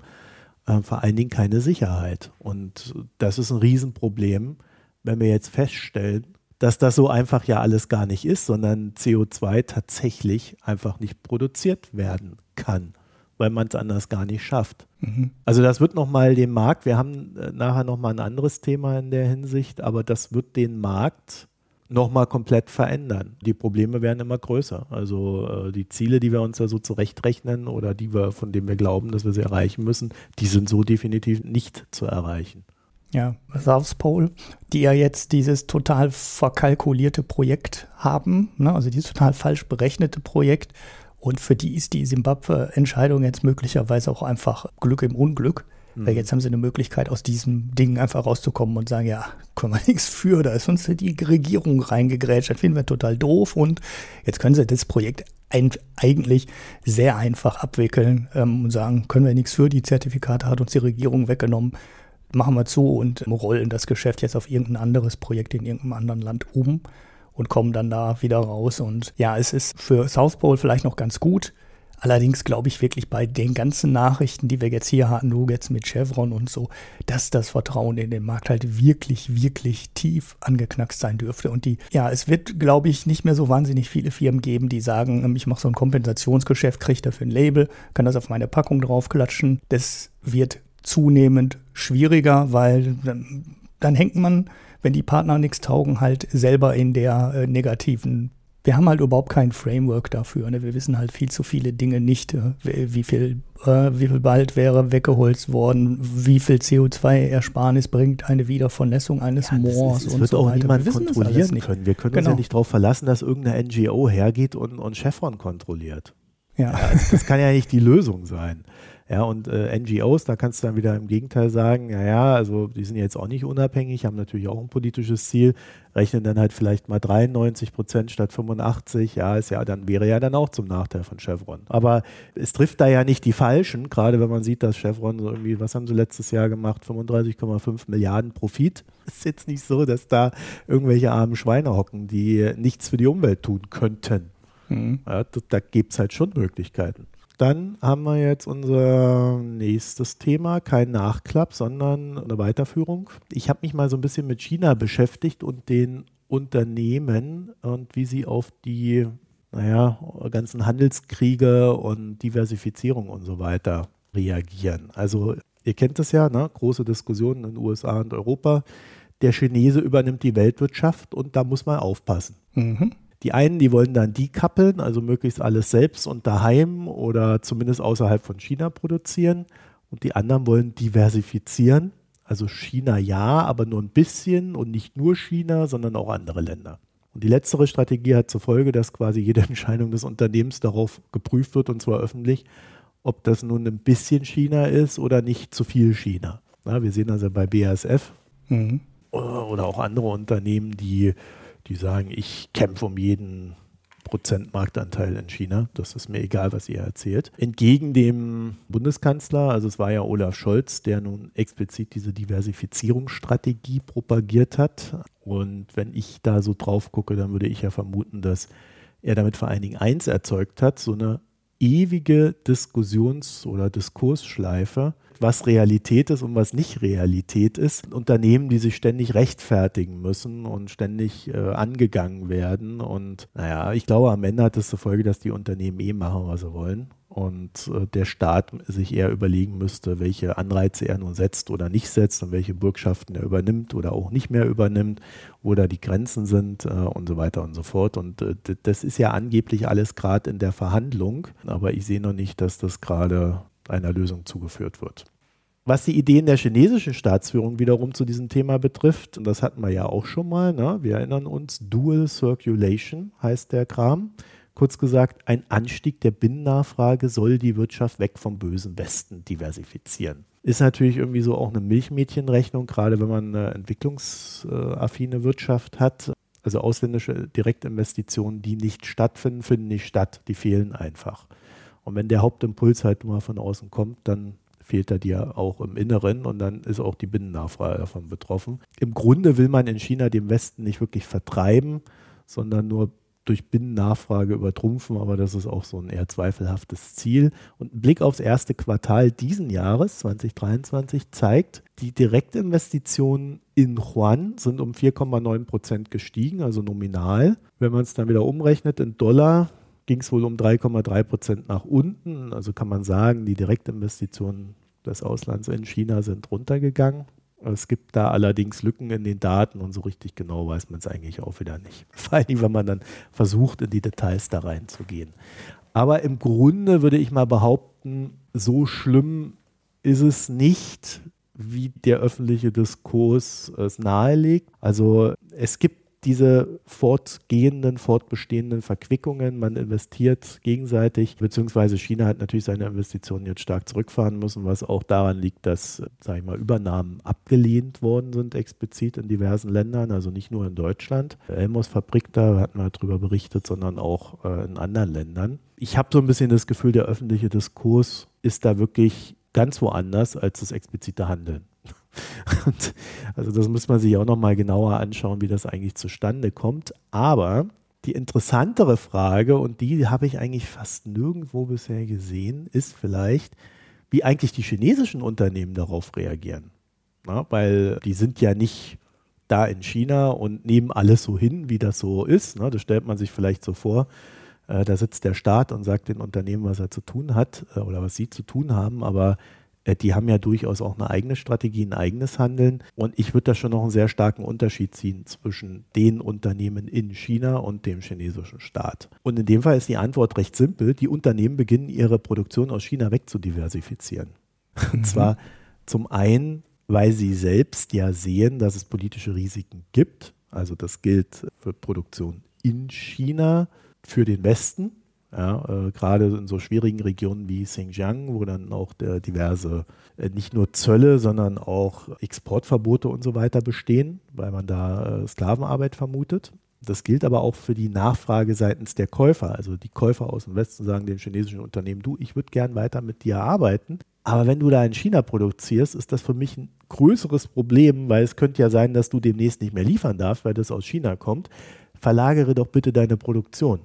[SPEAKER 1] Äh, vor allen Dingen keine Sicherheit. Und das ist ein Riesenproblem, wenn wir jetzt feststellen, dass das so einfach ja alles gar nicht ist, sondern CO2 tatsächlich einfach nicht produziert werden kann, weil man es anders gar nicht schafft. Mhm. Also das wird nochmal den Markt, wir haben äh, nachher nochmal ein anderes Thema in der Hinsicht, aber das wird den Markt nochmal komplett verändern. Die Probleme werden immer größer. Also äh, die Ziele, die wir uns da so zurechtrechnen oder die wir, von denen wir glauben, dass wir sie erreichen müssen, die sind so definitiv nicht zu erreichen
[SPEAKER 2] ja, South Pole, die ja jetzt dieses total verkalkulierte Projekt haben, ne, also dieses total falsch berechnete Projekt. Und für die ist die Simbabwe-Entscheidung jetzt möglicherweise auch einfach Glück im Unglück. Mhm. Weil jetzt haben sie eine Möglichkeit, aus diesem Ding einfach rauszukommen und sagen, ja, können wir nichts für, da ist uns die Regierung reingegrätscht, das finden wir total doof. Und jetzt können sie das Projekt eigentlich sehr einfach abwickeln ähm, und sagen, können wir nichts für, die Zertifikate hat uns die Regierung weggenommen machen wir zu und rollen das Geschäft jetzt auf irgendein anderes Projekt in irgendeinem anderen Land um und kommen dann da wieder raus. Und ja, es ist für South Pole vielleicht noch ganz gut. Allerdings glaube ich wirklich bei den ganzen Nachrichten, die wir jetzt hier hatten, nur jetzt mit Chevron und so, dass das Vertrauen in den Markt halt wirklich, wirklich tief angeknackst sein dürfte. Und die, ja, es wird, glaube ich, nicht mehr so wahnsinnig viele Firmen geben, die sagen, ich mache so ein Kompensationsgeschäft, kriege dafür ein Label, kann das auf meine Packung draufklatschen. Das wird zunehmend schwieriger, weil dann, dann hängt man, wenn die Partner nichts taugen, halt selber in der äh, negativen. Wir haben halt überhaupt kein Framework dafür. Ne? Wir wissen halt viel zu viele Dinge nicht, äh, wie viel, äh, wie viel Wald wäre weggeholzt worden, wie viel CO2-Ersparnis bringt eine Wiedervernässung eines ja, Moors
[SPEAKER 1] ist, und wird so auch weiter. niemand wir kontrollieren können. Wir können genau. uns ja genau. nicht darauf verlassen, dass irgendeine NGO hergeht und, und Chevron kontrolliert.
[SPEAKER 2] Ja.
[SPEAKER 1] ja also das kann ja nicht die Lösung sein. Ja, und äh, NGOs, da kannst du dann wieder im Gegenteil sagen, ja, ja, also die sind jetzt auch nicht unabhängig, haben natürlich auch ein politisches Ziel, rechnen dann halt vielleicht mal 93 Prozent statt 85, ja, ist ja, dann wäre ja dann auch zum Nachteil von Chevron. Aber es trifft da ja nicht die Falschen, gerade wenn man sieht, dass Chevron so irgendwie, was haben sie letztes Jahr gemacht, 35,5 Milliarden Profit. [laughs] Ist jetzt nicht so, dass da irgendwelche armen Schweine hocken, die nichts für die Umwelt tun könnten. Mhm. Ja, da, da gibt es halt schon Möglichkeiten. Dann haben wir jetzt unser nächstes Thema, kein Nachklapp, sondern eine Weiterführung. Ich habe mich mal so ein bisschen mit China beschäftigt und den Unternehmen und wie sie auf die naja, ganzen Handelskriege und Diversifizierung und so weiter reagieren. Also ihr kennt das ja, ne? große Diskussionen in den USA und Europa. Der Chinese übernimmt die Weltwirtschaft und da muss man aufpassen. Mhm. Die einen, die wollen dann decoupeln, also möglichst alles selbst und daheim oder zumindest außerhalb von China produzieren. Und die anderen wollen diversifizieren, also China ja, aber nur ein bisschen und nicht nur China, sondern auch andere Länder. Und die letztere Strategie hat zur Folge, dass quasi jede [laughs] Entscheidung des Unternehmens darauf geprüft wird, und zwar öffentlich, ob das nun ein bisschen China ist oder nicht zu viel China. Ja, wir sehen also bei BASF mhm. oder auch andere Unternehmen, die die sagen, ich kämpfe um jeden Prozent Marktanteil in China. Das ist mir egal, was ihr erzählt. Entgegen dem Bundeskanzler, also es war ja Olaf Scholz, der nun explizit diese Diversifizierungsstrategie propagiert hat. Und wenn ich da so drauf gucke, dann würde ich ja vermuten, dass er damit vor allen Dingen eins erzeugt hat, so eine ewige Diskussions- oder Diskursschleife, was Realität ist und was nicht Realität ist. Unternehmen, die sich ständig rechtfertigen müssen und ständig äh, angegangen werden. Und naja, ich glaube, am Ende hat das zur Folge, dass die Unternehmen eh machen, was sie wollen und äh, der Staat sich eher überlegen müsste, welche Anreize er nun setzt oder nicht setzt und welche Bürgschaften er übernimmt oder auch nicht mehr übernimmt, wo da die Grenzen sind äh, und so weiter und so fort. Und äh, das ist ja angeblich alles gerade in der Verhandlung, aber ich sehe noch nicht, dass das gerade einer Lösung zugeführt wird. Was die Ideen der chinesischen Staatsführung wiederum zu diesem Thema betrifft, und das hatten wir ja auch schon mal, ne? wir erinnern uns, Dual Circulation heißt der Kram. Kurz gesagt, ein Anstieg der Binnennachfrage soll die Wirtschaft weg vom bösen Westen diversifizieren. Ist natürlich irgendwie so auch eine Milchmädchenrechnung, gerade wenn man eine entwicklungsaffine Wirtschaft hat. Also ausländische Direktinvestitionen, die nicht stattfinden, finden nicht statt. Die fehlen einfach. Und wenn der Hauptimpuls halt mal von außen kommt, dann fehlt er dir auch im Inneren und dann ist auch die Binnennachfrage davon betroffen. Im Grunde will man in China den Westen nicht wirklich vertreiben, sondern nur durch Binnennachfrage übertrumpfen, aber das ist auch so ein eher zweifelhaftes Ziel. Und ein Blick aufs erste Quartal diesen Jahres, 2023, zeigt, die Direktinvestitionen in Yuan sind um 4,9 Prozent gestiegen, also nominal. Wenn man es dann wieder umrechnet in Dollar, ging es wohl um 3,3 Prozent nach unten. Also kann man sagen, die Direktinvestitionen des Auslands in China sind runtergegangen. Es gibt da allerdings Lücken in den Daten und so richtig genau weiß man es eigentlich auch wieder nicht. [laughs] Vor allem, wenn man dann versucht, in die Details da reinzugehen. Aber im Grunde würde ich mal behaupten, so schlimm ist es nicht, wie der öffentliche Diskurs es nahelegt. Also es gibt diese fortgehenden, fortbestehenden Verquickungen. Man investiert gegenseitig, beziehungsweise China hat natürlich seine Investitionen jetzt stark zurückfahren müssen, was auch daran liegt, dass, sage ich mal, Übernahmen abgelehnt worden sind, explizit in diversen Ländern, also nicht nur in Deutschland. Elmos Fabrik, da hatten wir darüber berichtet, sondern auch äh, in anderen Ländern. Ich habe so ein bisschen das Gefühl, der öffentliche Diskurs ist da wirklich ganz woanders als das explizite Handeln. [laughs] Und also das muss man sich auch nochmal genauer anschauen, wie das eigentlich zustande kommt. Aber die interessantere Frage, und die habe ich eigentlich fast nirgendwo bisher gesehen, ist vielleicht, wie eigentlich die chinesischen Unternehmen darauf reagieren. Na, weil die sind ja nicht da in China und nehmen alles so hin, wie das so ist. Ne? Das stellt man sich vielleicht so vor. Äh, da sitzt der Staat und sagt den Unternehmen, was er zu tun hat äh, oder was sie zu tun haben. Aber die haben ja durchaus auch eine eigene Strategie, ein eigenes Handeln. Und ich würde da schon noch einen sehr starken Unterschied ziehen zwischen den Unternehmen in China und dem chinesischen Staat. Und in dem Fall ist die Antwort recht simpel. Die Unternehmen beginnen ihre Produktion aus China wegzudiversifizieren. [laughs] Und mhm. zwar zum einen, weil sie selbst ja sehen, dass es politische Risiken gibt. Also das gilt für Produktion in China, für den Westen, Ja, äh, Gerade in so schwierigen Regionen wie Xinjiang, wo dann auch diverse äh, nicht nur Zölle, sondern auch Exportverbote und so weiter bestehen, weil man da äh, Sklavenarbeit vermutet. Das gilt aber auch für die Nachfrage seitens der Käufer. Also die Käufer aus dem Westen sagen den chinesischen Unternehmen, du, ich würde gern weiter mit dir arbeiten. Aber wenn du da in China produzierst, ist das für mich ein größeres Problem, weil es könnte ja sein, dass du demnächst nicht mehr liefern darfst, weil das aus China kommt. Verlagere doch bitte deine Produktion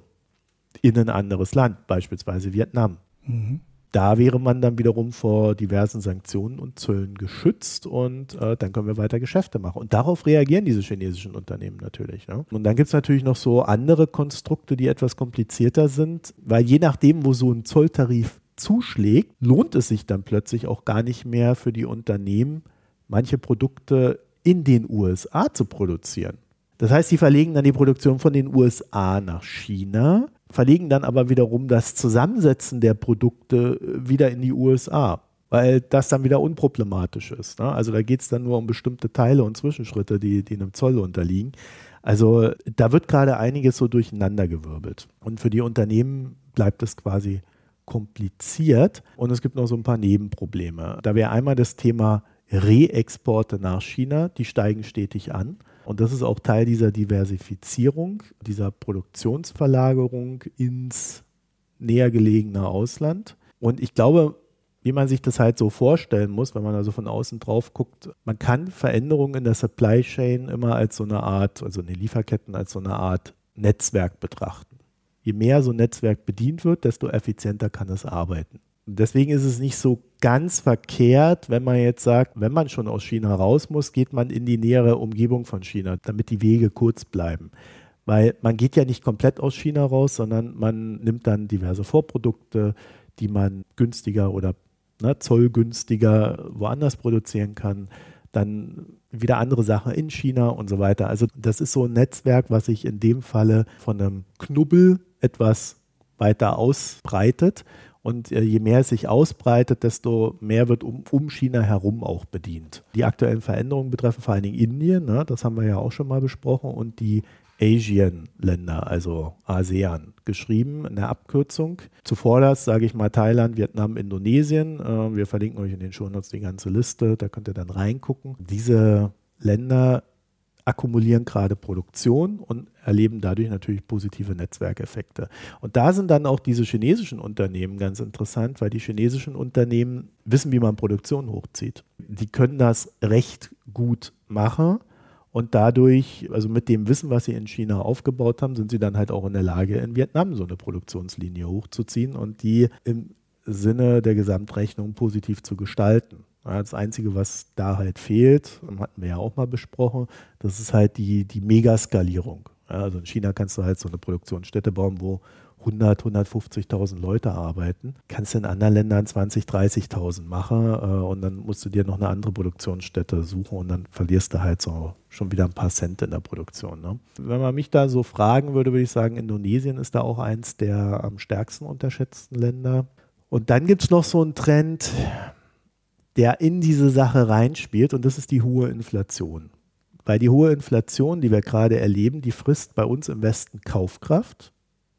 [SPEAKER 1] in ein anderes Land, beispielsweise Vietnam. Mhm da wäre man dann wiederum vor diversen Sanktionen und Zöllen geschützt und äh, dann können wir weiter Geschäfte machen. Und darauf reagieren diese chinesischen Unternehmen natürlich. Ne? Und dann gibt es natürlich noch so andere Konstrukte, die etwas komplizierter sind, weil je nachdem, wo so ein Zolltarif zuschlägt, lohnt es sich dann plötzlich auch gar nicht mehr für die Unternehmen, manche Produkte in den USA zu produzieren. Das heißt, sie verlegen dann die Produktion von den USA nach China verlegen dann aber wiederum das Zusammensetzen der Produkte äh, wieder in die USA, weil das dann wieder unproblematisch ist. Ne? Also da geht es dann nur um bestimmte Teile und Zwischenschritte, die, die einem Zoll unterliegen. Also da wird gerade einiges so durcheinandergewirbelt. Und für die Unternehmen bleibt es quasi kompliziert und es gibt noch so ein paar Nebenprobleme. Da wäre einmal das Thema Reexporte nach China, die steigen stetig an. Und das ist auch Teil dieser Diversifizierung, dieser Produktionsverlagerung ins näher gelegene Ausland. Und ich glaube, wie man sich das halt so vorstellen muss, wenn man also von außen drauf guckt, man kann Veränderungen in der Supply Chain immer als so eine Art, also in den Lieferketten als so eine Art Netzwerk betrachten. Je mehr so ein Netzwerk bedient wird, desto effizienter kann es arbeiten. Deswegen ist es nicht so ganz verkehrt, wenn man jetzt sagt, wenn man schon aus China raus muss, geht man in die nähere Umgebung von China, damit die Wege kurz bleiben. Weil man geht ja nicht komplett aus China raus, sondern man nimmt dann diverse Vorprodukte, die man günstiger oder ne, zollgünstiger woanders produzieren kann. Dann wieder andere Sachen in China und so weiter. Also das ist so ein Netzwerk, was sich in dem Falle von einem Knubbel etwas weiter ausbreitet und äh, je mehr es sich ausbreitet, desto mehr wird um, um, China herum auch bedient. Die aktuellen Veränderungen betreffen vor allen Dingen Indien, ne, das haben wir ja auch schon mal besprochen, und die Asian-Länder, also ASEAN, geschrieben in der Abkürzung. Zuvor das sage ich mal Thailand, Vietnam, Indonesien. Äh, wir verlinken euch in den Shownotes die ganze Liste, da könnt ihr dann reingucken. Diese Länder akkumulieren gerade Produktion und erleben dadurch natürlich positive Netzwerkeffekte. Und da sind dann auch diese chinesischen Unternehmen ganz interessant, weil die chinesischen Unternehmen wissen, wie man Produktion hochzieht. Die können das recht gut machen und dadurch, also mit dem Wissen, was sie in China aufgebaut haben, sind sie dann halt auch in der Lage, in Vietnam so eine Produktionslinie hochzuziehen und die im Sinne der Gesamtrechnung positiv zu gestalten. Das Einzige, was da halt fehlt, hatten wir ja auch mal besprochen, das ist halt die, die Megaskalierung. Also in China kannst du halt so eine Produktionsstätte bauen, wo 100, 150.000 Leute arbeiten. Kannst du in anderen Ländern 20, 30.000 machen äh, und dann musst du dir noch eine andere Produktionsstätte suchen und dann verlierst du halt so schon wieder ein paar Cent in der Produktion. Ne? Wenn man mich da so fragen würde, würde ich sagen, Indonesien ist da auch eins der am stärksten unterschätzten Länder. Und dann gibt es noch so einen Trend, der in diese Sache reinspielt und das ist die hohe Inflation. Weil die hohe Inflation, die wir gerade erleben, die frisst bei uns im Westen Kaufkraft,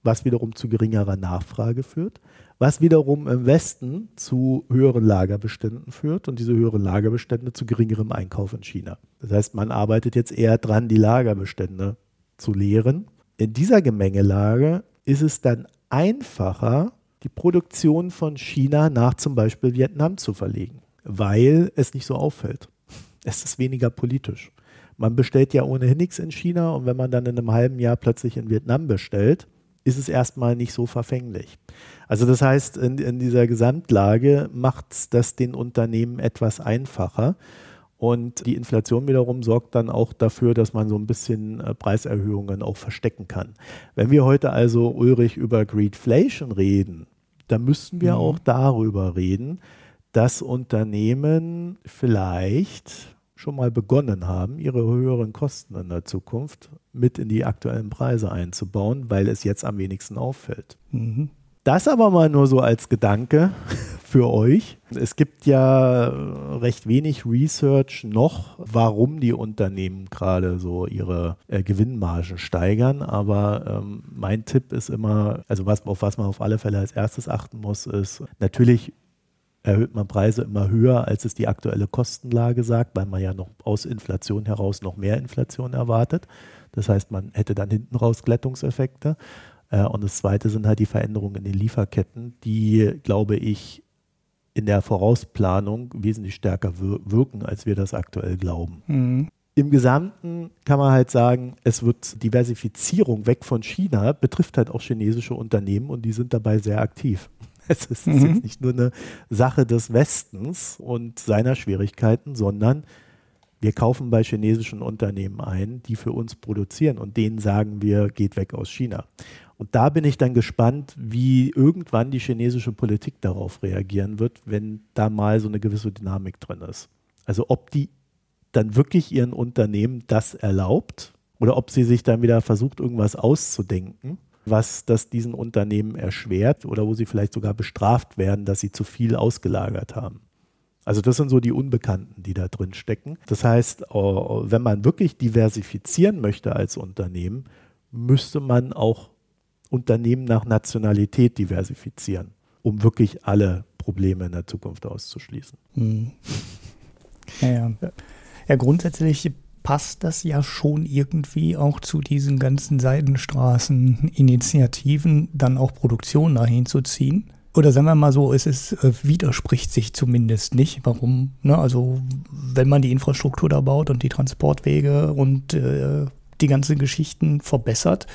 [SPEAKER 1] was wiederum zu geringerer Nachfrage führt, was wiederum im Westen zu höheren Lagerbeständen führt und diese höheren Lagerbestände zu geringerem Einkauf in China. Das heißt, man arbeitet jetzt eher dran, die Lagerbestände zu leeren. In dieser Gemengelage ist es dann einfacher, die Produktion von China nach zum Beispiel Vietnam zu verlegen weil es nicht so auffällt. Es ist weniger politisch. Man bestellt ja ohnehin nichts in China und wenn man dann in einem halben Jahr plötzlich in Vietnam bestellt, ist es erstmal nicht so verfänglich. Also das heißt, in, in dieser Gesamtlage macht es das den Unternehmen etwas einfacher. Und die Inflation wiederum sorgt dann auch dafür, dass man so ein bisschen äh, Preiserhöhungen auch verstecken kann. Wenn wir heute also, Ulrich, über Greedflation reden, dann müssten wir mhm. auch darüber reden, dass Unternehmen vielleicht schon mal begonnen haben, ihre höheren Kosten in der Zukunft mit in die aktuellen Preise einzubauen, weil es jetzt am wenigsten auffällt. Mhm. Das aber mal nur so als Gedanke [laughs] für euch. Es gibt ja recht wenig Research noch, warum die Unternehmen gerade so ihre äh, Gewinnmargen steigern. Aber ähm, mein Tipp ist immer, also was, auf was man auf alle Fälle als erstes achten muss, ist natürlich erhöht man Preise immer höher, als es die aktuelle Kostenlage sagt, weil man ja noch aus Inflation heraus noch mehr Inflation erwartet. Das heißt, man hätte dann hinten raus Glättungseffekte. Äh, und das Zweite sind halt die Veränderungen in den Lieferketten, die, glaube ich, in der Vorausplanung wesentlich stärker wirken, als wir das aktuell glauben. Mhm. Im Gesamten kann man halt sagen, es wird Diversifizierung weg von China, betrifft halt auch chinesische Unternehmen und die sind dabei sehr aktiv. [laughs] Es ist mhm. jetzt nicht nur eine Sache des Westens und seiner Schwierigkeiten, sondern wir kaufen bei chinesischen Unternehmen ein, die für uns produzieren und denen sagen wir, geht weg aus China. Und da bin ich dann gespannt, wie irgendwann die chinesische Politik darauf reagieren wird, wenn da mal so eine gewisse Dynamik drin ist. Also ob die dann wirklich ihren Unternehmen das erlaubt oder ob sie sich dann wieder versucht, irgendwas auszudenken, was das diesen Unternehmen erschwert oder wo sie vielleicht sogar bestraft werden, dass sie zu viel ausgelagert haben. Also das sind so die Unbekannten, die da drin stecken. Das heißt, äh, wenn man wirklich diversifizieren möchte als Unternehmen, müsste man auch Unternehmen nach Nationalität diversifizieren, um wirklich alle Probleme in der Zukunft auszuschließen. Hm. [laughs]
[SPEAKER 2] Ja, ja. ja, grundsätzlich passt das ja schon irgendwie auch zu diesen ganzen Seidenstraßen-Initiativen, dann auch Produktion dahin zu ziehen. Oder sagen wir mal so, es ist, äh, widerspricht sich zumindest nicht. Warum? Ne? Also wenn man die Infrastruktur da baut und die Transportwege und äh, die ganzen Geschichten verbessert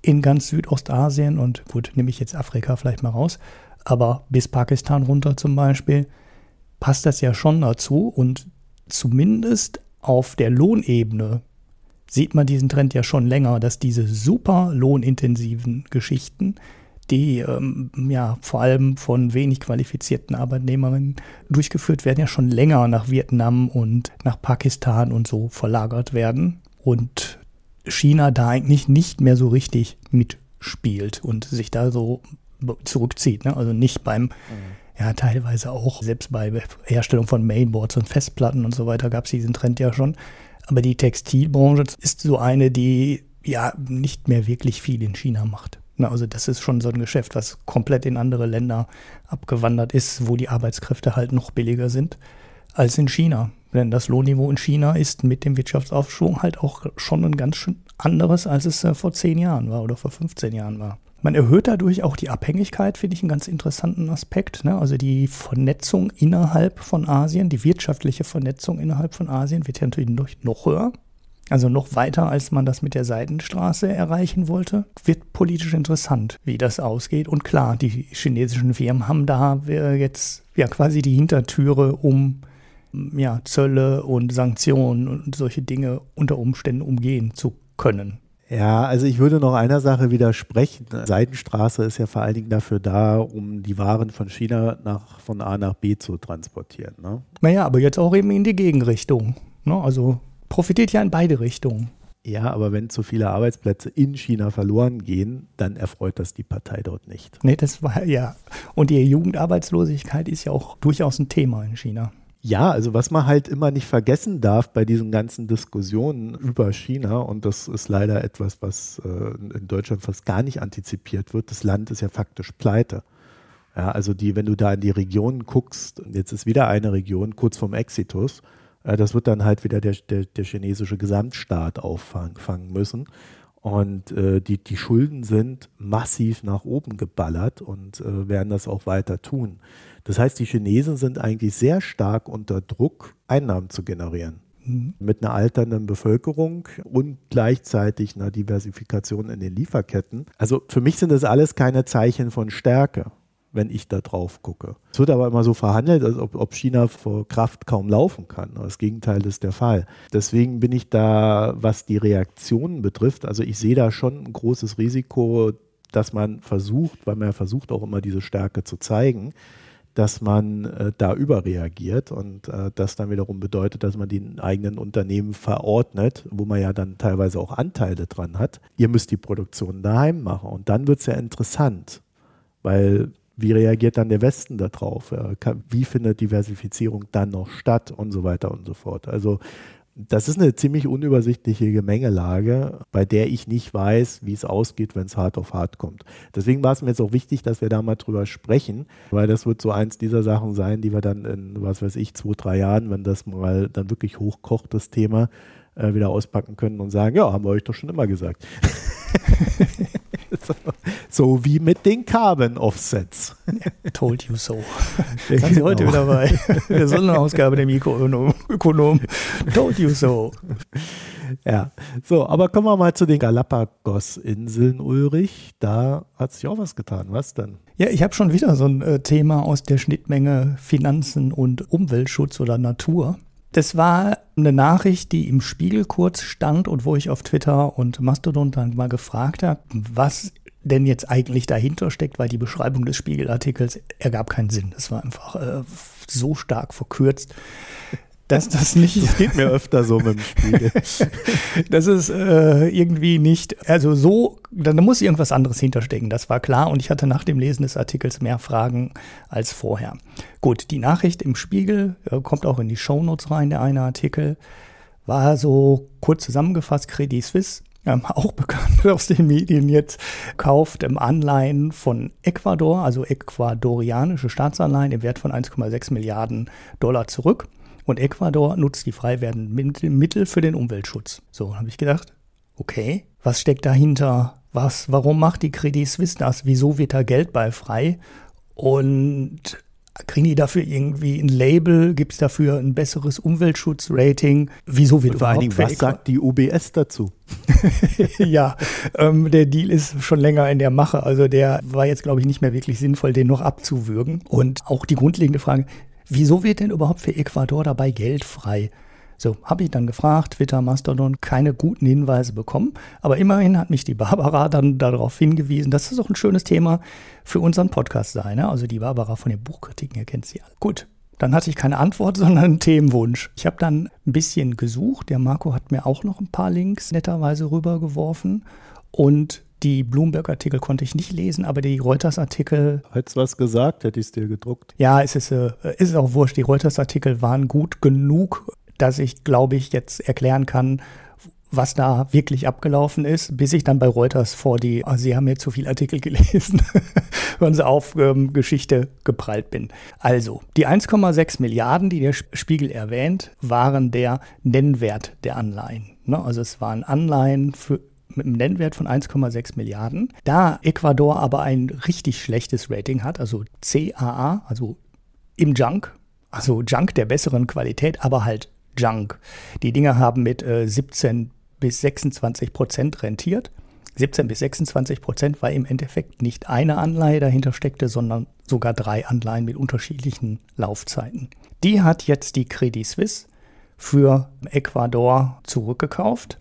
[SPEAKER 2] in ganz Südostasien und gut, nehme ich jetzt Afrika vielleicht mal raus, aber bis Pakistan runter zum Beispiel, passt das ja schon dazu und zumindest auf der Lohnebene sieht man diesen Trend ja schon länger, dass diese super lohnintensiven Geschichten die ähm, ja vor allem von wenig qualifizierten Arbeitnehmerinnen durchgeführt werden, ja schon länger nach Vietnam und nach Pakistan und so verlagert werden. Und China da eigentlich nicht mehr so richtig mitspielt und sich da so zurückzieht. Ne? Also nicht beim, mhm. Ja, teilweise auch, selbst bei Herstellung von Mainboards und Festplatten und so weiter gab es diesen Trend ja schon. Aber die Textilbranche ist so eine, die ja nicht mehr wirklich viel in China macht. Na, also das ist schon so ein Geschäft, was komplett in andere Länder abgewandert ist, wo die Arbeitskräfte halt noch billiger sind als in China. Denn das Lohnniveau in China ist mit dem Wirtschaftsaufschwung halt auch schon ein ganz schön anderes, als es äh, vor zehn Jahren war oder vor 15 Jahren war. Man erhöht dadurch auch die Abhängigkeit, finde ich einen ganz interessanten Aspekt. Ne? Also die Vernetzung innerhalb von Asien, die wirtschaftliche Vernetzung innerhalb von Asien wird ja natürlich noch höher. Also noch weiter, als man das mit der Seidenstraße erreichen wollte, wird politisch interessant, wie das ausgeht. Und klar, die chinesischen Firmen haben da jetzt ja quasi die Hintertüre, um ja, Zölle und Sanktionen und solche Dinge unter Umständen umgehen zu können.
[SPEAKER 1] Ja, also ich würde noch einer Sache widersprechen. Seidenstraße ist ja vor allen Dingen dafür da, um die Waren von China nach, von A nach B zu transportieren. Ne?
[SPEAKER 2] Naja, aber jetzt auch eben in die Gegenrichtung. Ne? Also profitiert ja in beide Richtungen.
[SPEAKER 1] Ja, aber wenn zu viele Arbeitsplätze in China verloren gehen, dann erfreut das die Partei dort nicht.
[SPEAKER 2] Nee, das war ja. Und die Jugendarbeitslosigkeit ist ja auch durchaus ein Thema in China.
[SPEAKER 1] Ja, also was man halt immer nicht vergessen darf bei diesen ganzen Diskussionen über China, und das ist leider etwas, was äh, in Deutschland fast gar nicht antizipiert wird, das Land ist ja faktisch pleite. Ja, also die, wenn du da in die Regionen guckst, jetzt ist wieder eine Region kurz vorm Exitus, äh, das wird dann halt wieder der, der, der chinesische Gesamtstaat auffangen müssen. Und äh, die, die Schulden sind massiv nach oben geballert und äh, werden das auch weiter tun. Das heißt, die Chinesen sind eigentlich sehr stark unter Druck, Einnahmen zu generieren. Mhm. Mit einer alternden Bevölkerung und gleichzeitig einer Diversifikation in den Lieferketten. Also für mich sind das alles keine Zeichen von Stärke wenn ich da drauf gucke. Es wird aber immer so verhandelt, als ob, ob China vor Kraft kaum laufen kann. Das Gegenteil ist der Fall. Deswegen bin ich da, was die Reaktionen betrifft, also ich sehe da schon ein großes Risiko, dass man versucht, weil man ja versucht auch immer diese Stärke zu zeigen, dass man äh, da überreagiert und äh, das dann wiederum bedeutet, dass man die eigenen Unternehmen verordnet, wo man ja dann teilweise auch Anteile dran hat. Ihr müsst die Produktion daheim machen und dann wird es ja interessant, weil wie reagiert dann der Westen darauf? Wie findet Diversifizierung dann noch statt und so weiter und so fort? Also das ist eine ziemlich unübersichtliche Gemengelage, bei der ich nicht weiß, wie es ausgeht, wenn es hart auf hart kommt. Deswegen war es mir jetzt auch wichtig, dass wir da mal drüber sprechen, weil das wird so eins dieser Sachen sein, die wir dann in, was weiß ich, zwei, drei Jahren, wenn das mal dann wirklich hochkocht, das Thema, äh, wieder auspacken können und sagen, ja, haben wir euch doch schon immer gesagt. [laughs] so, so, wie mit den Carbon Offsets. [laughs]
[SPEAKER 2] Told you so. Das haben Sie genau. heute wieder bei der Sonderausgabe der Mikroökonom. Told you so.
[SPEAKER 1] Ja, so, aber kommen wir mal zu den Galapagos-Inseln, Ulrich. Da hat sich auch was getan. Was denn?
[SPEAKER 2] Ja, ich habe schon wieder so ein äh, Thema aus der Schnittmenge Finanzen und Umweltschutz oder Natur. Das war eine Nachricht, die im Spiegel kurz stand und wo ich auf Twitter und Mastodon dann mal gefragt habe, was denn jetzt eigentlich dahinter steckt, weil die Beschreibung des Spiegelartikels ergab keinen Sinn. Das war einfach äh, so stark verkürzt dass das nicht.
[SPEAKER 1] Das geht mir öfter so mit dem Spiegel. [laughs]
[SPEAKER 2] das ist äh, irgendwie nicht, also so, da muss irgendwas anderes hinterstecken, das war klar. Und ich hatte nach dem Lesen des Artikels mehr Fragen als vorher. Gut, die Nachricht im Spiegel äh, kommt auch in die Shownotes rein, der eine Artikel. War so kurz zusammengefasst, Credit Suisse ähm, [laughs] auch bekannt aus den Medien jetzt, kauft im Anleihen von Ecuador, also ecuadorianische Staatsanleihen im Wert von 1,6 Milliarden Dollar zurück. Und Ecuador nutzt die frei werdenden Mittel für den Umweltschutz. So habe ich gedacht, okay, was steckt dahinter? Was, warum macht die Credit Suisse das? Wieso wird da Geld bei frei? Und kriegen die dafür irgendwie ein Label? Gibt es dafür ein besseres Umweltschutzrating? Wieso wird
[SPEAKER 1] Und vor allen Dingen, was sagt die UBS dazu? [laughs]
[SPEAKER 2] ja, ähm, der Deal ist schon länger in der Mache. Also der war jetzt, glaube ich, nicht mehr wirklich sinnvoll, den noch abzuwürgen. Und auch die grundlegende Frage, wieso wird denn überhaupt für Ecuador dabei Geld frei? So, habe ich dann gefragt, Twitter, Mastodon, keine guten Hinweise bekommen. Aber immerhin hat mich die Barbara [laughs] dann darauf hingewiesen, dass das auch ein schönes Thema für unseren Podcast sei. Ne? Also die Barbara von den Buchkritiken, ihr kennt sie alle. Gut, dann hatte ich keine Antwort, [laughs] sondern einen Themenwunsch. Ich habe dann ein bisschen gesucht. Der Marco hat mir auch noch ein paar Links netterweise rübergeworfen. Und die Bloomberg-Artikel konnte ich nicht lesen, aber die Reuters-Artikel.
[SPEAKER 1] Hättest du was gesagt, hätte ich es dir gedruckt.
[SPEAKER 2] Ja, es ist, äh, ist auch wurscht. Die Reuters-Artikel waren gut genug, dass ich, glaube ich, jetzt erklären kann, was da wirklich abgelaufen ist, bis ich dann bei Reuters vor die, oh, Sie haben mir zu viel Artikel [laughs] gelesen, hören Sie auf, ähm, Geschichte geprallt bin. Also, die 1,6 Milliarden, die der Spiegel erwähnt, waren der Nennwert der Anleihen. Ne? Also es waren Anleihen für mit einem Nennwert von 1,6 Milliarden. Da Ecuador aber ein richtig schlechtes Rating hat, also CAA, also im Junk, also Junk der besseren Qualität, aber halt Junk. Die Dinger haben mit äh, 17 bis 26 Prozent rentiert. 17 bis 26 Prozent, weil im Endeffekt nicht eine Anleihe dahinter steckte, sondern sogar drei Anleihen mit unterschiedlichen Laufzeiten. Die hat jetzt die Credit Suisse für Ecuador zurückgekauft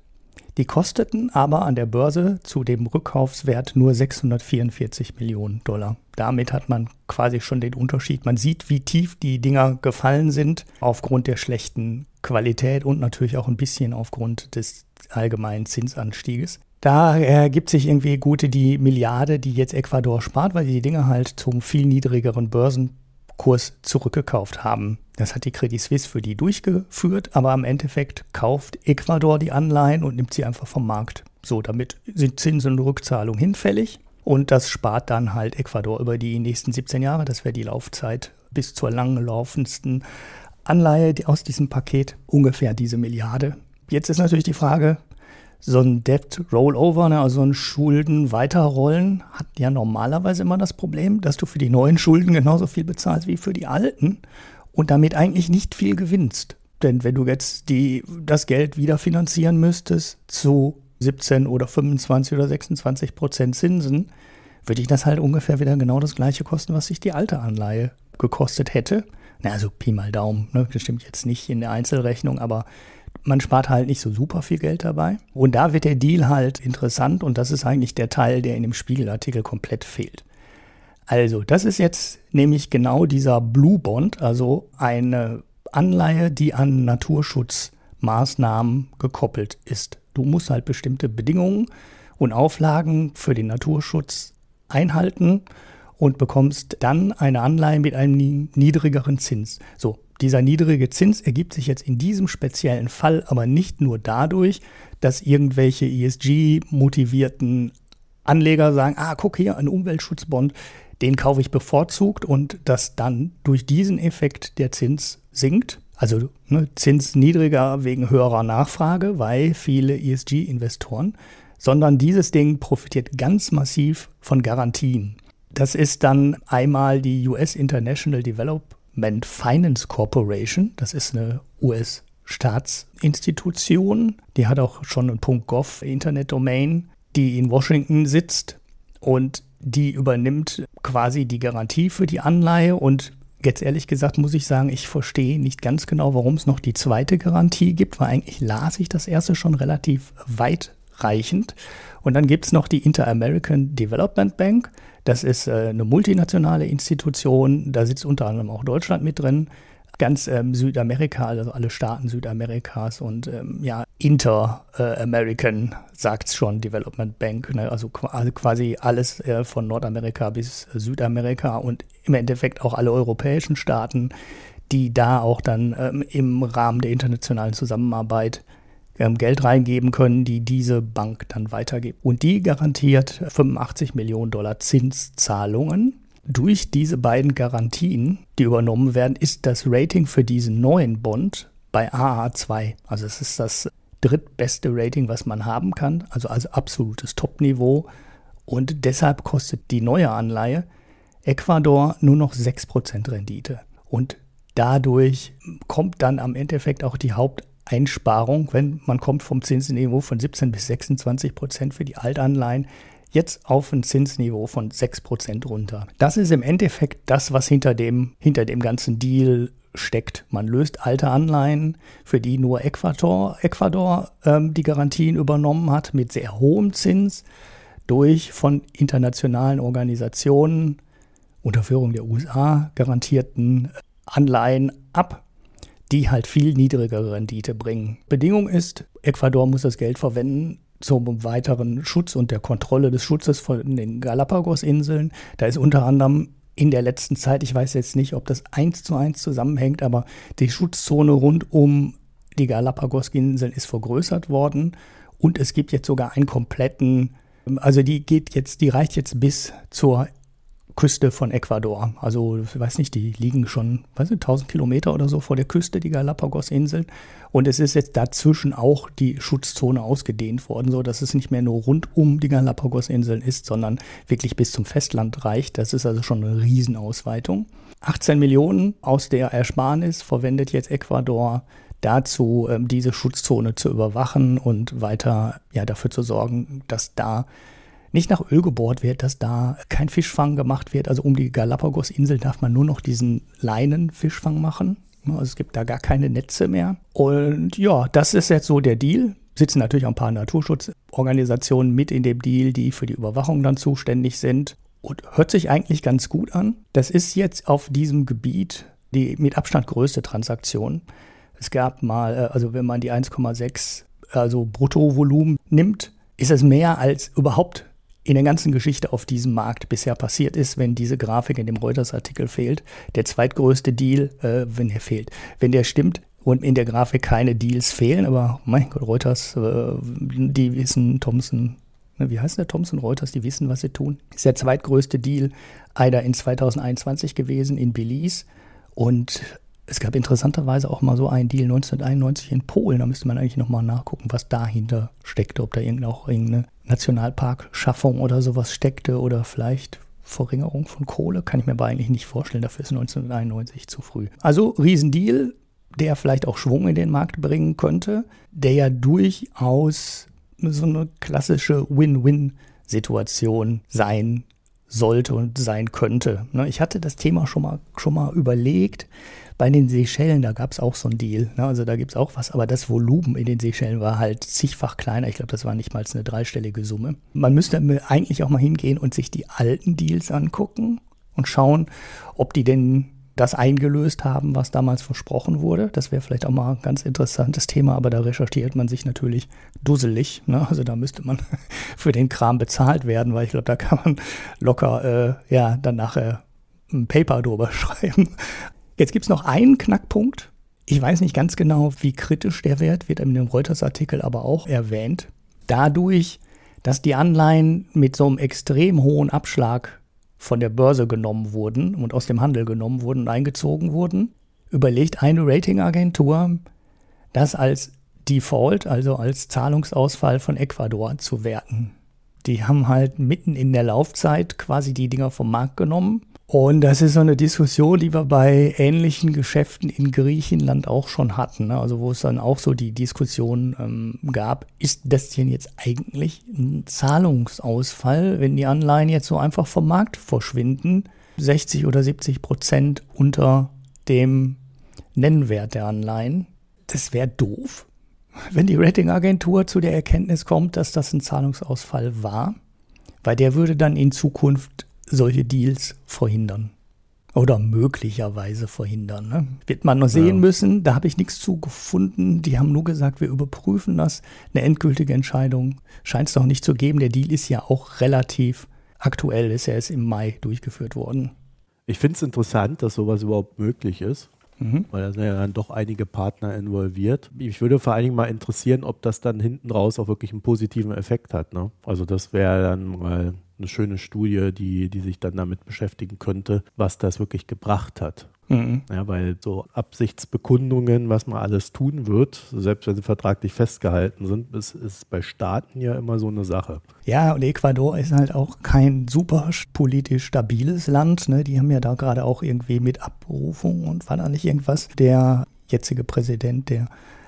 [SPEAKER 2] die kosteten aber an der Börse zu dem Rückkaufswert nur 644 Millionen Dollar. Damit hat man quasi schon den Unterschied. Man sieht, wie tief die Dinger gefallen sind aufgrund der schlechten Qualität und natürlich auch ein bisschen aufgrund des allgemeinen Zinsanstieges. Da ergibt sich irgendwie gute die Milliarde, die jetzt Ecuador spart, weil die Dinger halt zum viel niedrigeren Börsen Kurs zurückgekauft haben. Das hat die Credit Suisse für die durchgeführt, aber im Endeffekt kauft Ecuador die Anleihen und nimmt sie einfach vom Markt. So, damit sind Zinsen und Rückzahlung hinfällig und das spart dann halt Ecuador über die nächsten 17 Jahre. Das wäre die Laufzeit bis zur langlaufendsten Anleihe aus diesem Paket, ungefähr diese Milliarde. Jetzt ist natürlich die Frage, so ein Debt Rollover, ne, also ein Schulden weiterrollen, hat ja normalerweise immer das Problem, dass du für die neuen Schulden genauso viel bezahlst wie für die alten und damit eigentlich nicht viel gewinnst. Denn wenn du jetzt die, das Geld wieder finanzieren müsstest zu 17 oder 25 oder 26 Prozent Zinsen, würde ich das halt ungefähr wieder genau das gleiche kosten, was sich die alte Anleihe gekostet hätte. Na, also Pi mal Daumen, ne? das stimmt jetzt nicht in der Einzelrechnung, aber man spart halt nicht so super viel Geld dabei. Und da wird der Deal halt interessant und das ist eigentlich der Teil, der in dem Spiegelartikel komplett fehlt. Also, das ist jetzt nämlich genau dieser Blue Bond, also eine Anleihe, die an Naturschutzmaßnahmen gekoppelt ist. Du musst halt bestimmte Bedingungen und Auflagen für den Naturschutz einhalten und bekommst dann eine Anleihe mit einem niedrigeren Zins. So, dieser niedrige Zins ergibt sich jetzt in diesem speziellen Fall aber nicht nur dadurch, dass irgendwelche ESG-motivierten Anleger sagen, ah, guck hier, ein Umweltschutzbond, den kaufe ich bevorzugt und dass dann durch diesen Effekt der Zins sinkt. Also ne, Zins niedriger wegen höherer Nachfrage, weil viele ESG-Investoren, sondern dieses Ding profitiert ganz massiv von Garantien. Das ist dann einmal die US International Development Finance Corporation. Das ist eine US-Staatsinstitution. Die hat auch schon ein .gov Internetdomain, die in Washington sitzt und die übernimmt quasi die Garantie für die Anleihe und Jetzt ehrlich gesagt muss ich sagen, ich verstehe nicht ganz genau, warum es noch die zweite Garantie gibt, weil eigentlich las ich das erste schon relativ weitreichend. Und dann gibt es noch die Inter-American Development Bank. Das ist äh, eine multinationale Institution, da sitzt unter anderem auch Deutschland mit drin. Ganz ähm, Südamerika, also alle Staaten Südamerikas und ähm, ja, Inter-American äh, sagt es schon, Development Bank, ne? also, also quasi alles äh, von Nordamerika bis Südamerika und im Endeffekt auch alle europäischen Staaten, die da auch dann ähm, im Rahmen der internationalen Zusammenarbeit Geld reingeben können, die diese Bank dann weitergibt. Und die garantiert 85 Millionen Dollar Zinszahlungen. Durch diese beiden Garantien, die übernommen werden, ist das Rating für diesen neuen Bond bei AA2. Also es ist das drittbeste Rating, was man haben kann, also, also absolutes Top-Niveau. Und deshalb kostet die neue Anleihe Ecuador nur noch 6% Rendite. Und dadurch kommt dann am Endeffekt auch die Haupt Einsparung, wenn man kommt vom Zinsniveau von 17 bis 26 Prozent für die Altanleihen jetzt auf ein Zinsniveau von 6 Prozent runter. Das ist im Endeffekt das, was hinter dem, hinter dem ganzen Deal steckt. Man löst alte Anleihen, für die nur Ecuador, Ecuador ähm, die Garantien übernommen hat, mit sehr hohem Zins, durch von internationalen Organisationen unter Führung der USA garantierten Anleihen ab die halt viel niedrigere Rendite bringen. Bedingung ist, Ecuador muss das Geld verwenden zum weiteren Schutz und der Kontrolle des Schutzes von den Galapagos-Inseln. Da ist unter anderem in der letzten Zeit, ich weiß jetzt nicht, ob das eins zu eins zusammenhängt, aber die Schutzzone rund um die Galapagos-Inseln ist vergrößert worden und es gibt jetzt sogar einen kompletten, also die geht jetzt, die reicht jetzt bis zur Küste von Ecuador. Also, ich weiß nicht, die liegen schon, weiß nicht, 1000 Kilometer oder so vor der Küste, die Galapagos-Inseln. Und es ist jetzt dazwischen auch die Schutzzone ausgedehnt worden, so dass es nicht mehr nur rund um die Galapagos-Inseln ist, sondern wirklich bis zum Festland reicht. Das ist also schon eine Riesenausweitung. 18 Millionen aus der Ersparnis verwendet jetzt Ecuador dazu, ähm, diese Schutzzone zu überwachen und weiter ja, dafür zu sorgen, dass da nicht nach Öl gebohrt wird, dass da kein Fischfang gemacht wird. Also um die Galapagos-Insel darf man nur noch diesen Leinenfischfang machen. Also es gibt da gar keine Netze mehr. Und ja, das ist jetzt so der Deal. Sitzen natürlich auch ein paar Naturschutzorganisationen mit in dem Deal, die für die Überwachung dann zuständig sind. Und hört sich eigentlich ganz gut an. Das ist jetzt auf diesem Gebiet die mit Abstand größte Transaktion. Es gab mal, äh, also wenn man die 1,6 also Bruttovolumen nimmt, ist es mehr als überhaupt in der ganzen Geschichte auf diesem Markt bisher passiert ist, wenn diese Grafik in dem Reuters-Artikel fehlt. Der zweitgrößte Deal, äh, wenn der fehlt. Wenn der stimmt und in der Grafik keine Deals fehlen, aber mein Gott, Reuters, äh, die wissen, Thomson, ne, wie heißt der Thomson Reuters, die wissen, was sie tun. Ist der zweitgrößte Deal einer in 2021 gewesen in Belize und es gab interessanterweise auch mal so einen Deal 1991 in Polen. Da müsste man eigentlich nochmal nachgucken, was dahinter steckte. Ob da auch irgendeine Nationalparkschaffung oder sowas steckte oder vielleicht Verringerung von Kohle. Kann ich mir aber eigentlich nicht vorstellen. Dafür ist 1991 zu früh. Also Riesendeal, der vielleicht auch Schwung in den Markt bringen könnte, der ja durchaus so eine klassische Win-Win-Situation sein sollte und sein könnte. Ne, ich hatte das Thema schon mal, schon mal überlegt. Bei den Seychellen, da gab es auch so einen Deal. Ne? Also da gibt es auch was, aber das Volumen in den Seychellen war halt zigfach kleiner. Ich glaube, das war nicht mal eine dreistellige Summe. Man müsste eigentlich auch mal hingehen und sich die alten Deals angucken und schauen, ob die denn das eingelöst haben, was damals versprochen wurde. Das wäre vielleicht auch mal ein ganz interessantes Thema, aber da recherchiert man sich natürlich dusselig. Ne? Also da müsste man [laughs] für den Kram bezahlt werden, weil ich glaube, da kann man locker äh, ja dann nachher ein Paper drüber [laughs] schreiben. Jetzt gibt es noch einen Knackpunkt. Ich weiß nicht ganz genau, wie kritisch der Wert wird in dem Reuters-Artikel aber auch erwähnt. Dadurch, dass die Anleihen mit so einem extrem hohen Abschlag von der Börse genommen wurden und aus dem Handel genommen wurden und eingezogen wurden, überlegt eine Ratingagentur, das als Default, also als Zahlungsausfall von Ecuador zu werten. Die haben halt mitten in der Laufzeit quasi die Dinger vom Markt genommen und das ist so eine Diskussion, die wir bei ähnlichen Geschäften in Griechenland auch schon hatten. Ne? Also wo es dann auch so die Diskussion ähm, gab, ist das denn jetzt eigentlich ein Zahlungsausfall, wenn die Anleihen jetzt so einfach vom Markt verschwinden, 60 oder 70 Prozent unter dem Nennwert der Anleihen? Das wäre doof, wenn die Ratingagentur zu der Erkenntnis kommt, dass das ein Zahlungsausfall war, weil der würde dann in Zukunft solche Deals verhindern. Oder möglicherweise verhindern. Ne? Wird man noch sehen ja. müssen. Da habe ich nichts zu gefunden. Die haben nur gesagt, wir überprüfen das. Eine endgültige Entscheidung scheint es noch nicht zu geben. Der Deal ist ja auch relativ aktuell. Ist ja erst im Mai durchgeführt worden.
[SPEAKER 1] Ich finde es interessant, dass sowas überhaupt möglich ist. Mhm. Weil da sind ja dann doch einige Partner involviert. Ich würde vor allen Dingen mal interessieren, ob das dann hinten raus auch wirklich einen positiven Effekt hat. Ne? Also das wäre dann mal eine schöne Studie, die, die sich dann damit beschäftigen könnte, was das wirklich gebracht hat. Mhm. Ja, weil so Absichtsbekundungen, was man alles tun wird, selbst wenn sie vertraglich festgehalten sind, ist, ist bei Staaten ja immer so eine Sache.
[SPEAKER 2] Ja, und Ecuador ist halt auch kein super politisch stabiles Land. Ne? Die haben ja da gerade auch irgendwie mit Abberufung und war da nicht irgendwas. Der jetzige Präsident, der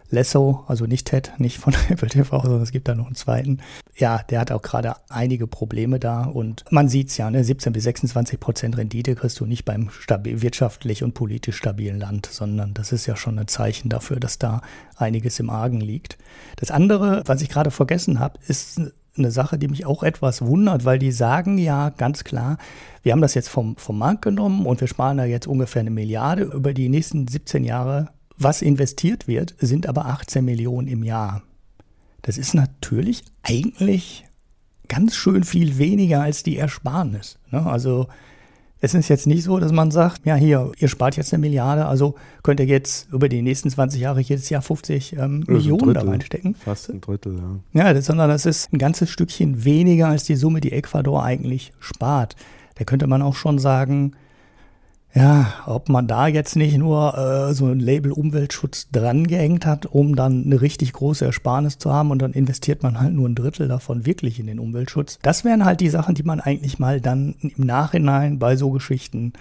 [SPEAKER 2] Lesso, also nicht Ted, nicht von [laughs] Apple TV, sondern es gibt da noch einen zweiten. Ja, der hat auch gerade einige Probleme da und man sieht es ja, ne, 17 bis 26 Prozent Rendite kriegst du nicht beim wirtschaftlich und politisch stabilen Land, sondern das ist ja schon ein Zeichen dafür, dass da einiges im Argen liegt. Das andere, was ich gerade vergessen habe, ist eine Sache, die mich auch etwas wundert, weil die sagen ja ganz klar, wir haben das jetzt vom, vom Markt genommen und wir sparen da jetzt ungefähr eine Milliarde. Über die nächsten 17 Jahre was investiert wird, sind aber 18 Millionen im Jahr. Das ist natürlich eigentlich ganz schön viel weniger als die Ersparnis. Ne? Also es ist jetzt nicht so, dass man sagt, ja hier, ihr spart jetzt eine Milliarde, also könnt ihr jetzt über die nächsten 20 Jahre jedes Jahr 50 ähm, Millionen da reinstecken.
[SPEAKER 1] Fast ein Drittel, ja.
[SPEAKER 2] Ja, das, sondern das ist ein ganzes Stückchen weniger als die Summe, die Ecuador eigentlich spart. Da könnte man auch schon sagen, ja, ob man da jetzt nicht nur äh, so ein Label Umweltschutz dran gehängt hat, um dann eine richtig große Ersparnis zu haben und dann investiert man halt nur ein Drittel davon wirklich in den Umweltschutz. Das wären halt die Sachen, die man eigentlich mal dann im Nachhinein bei so Geschichten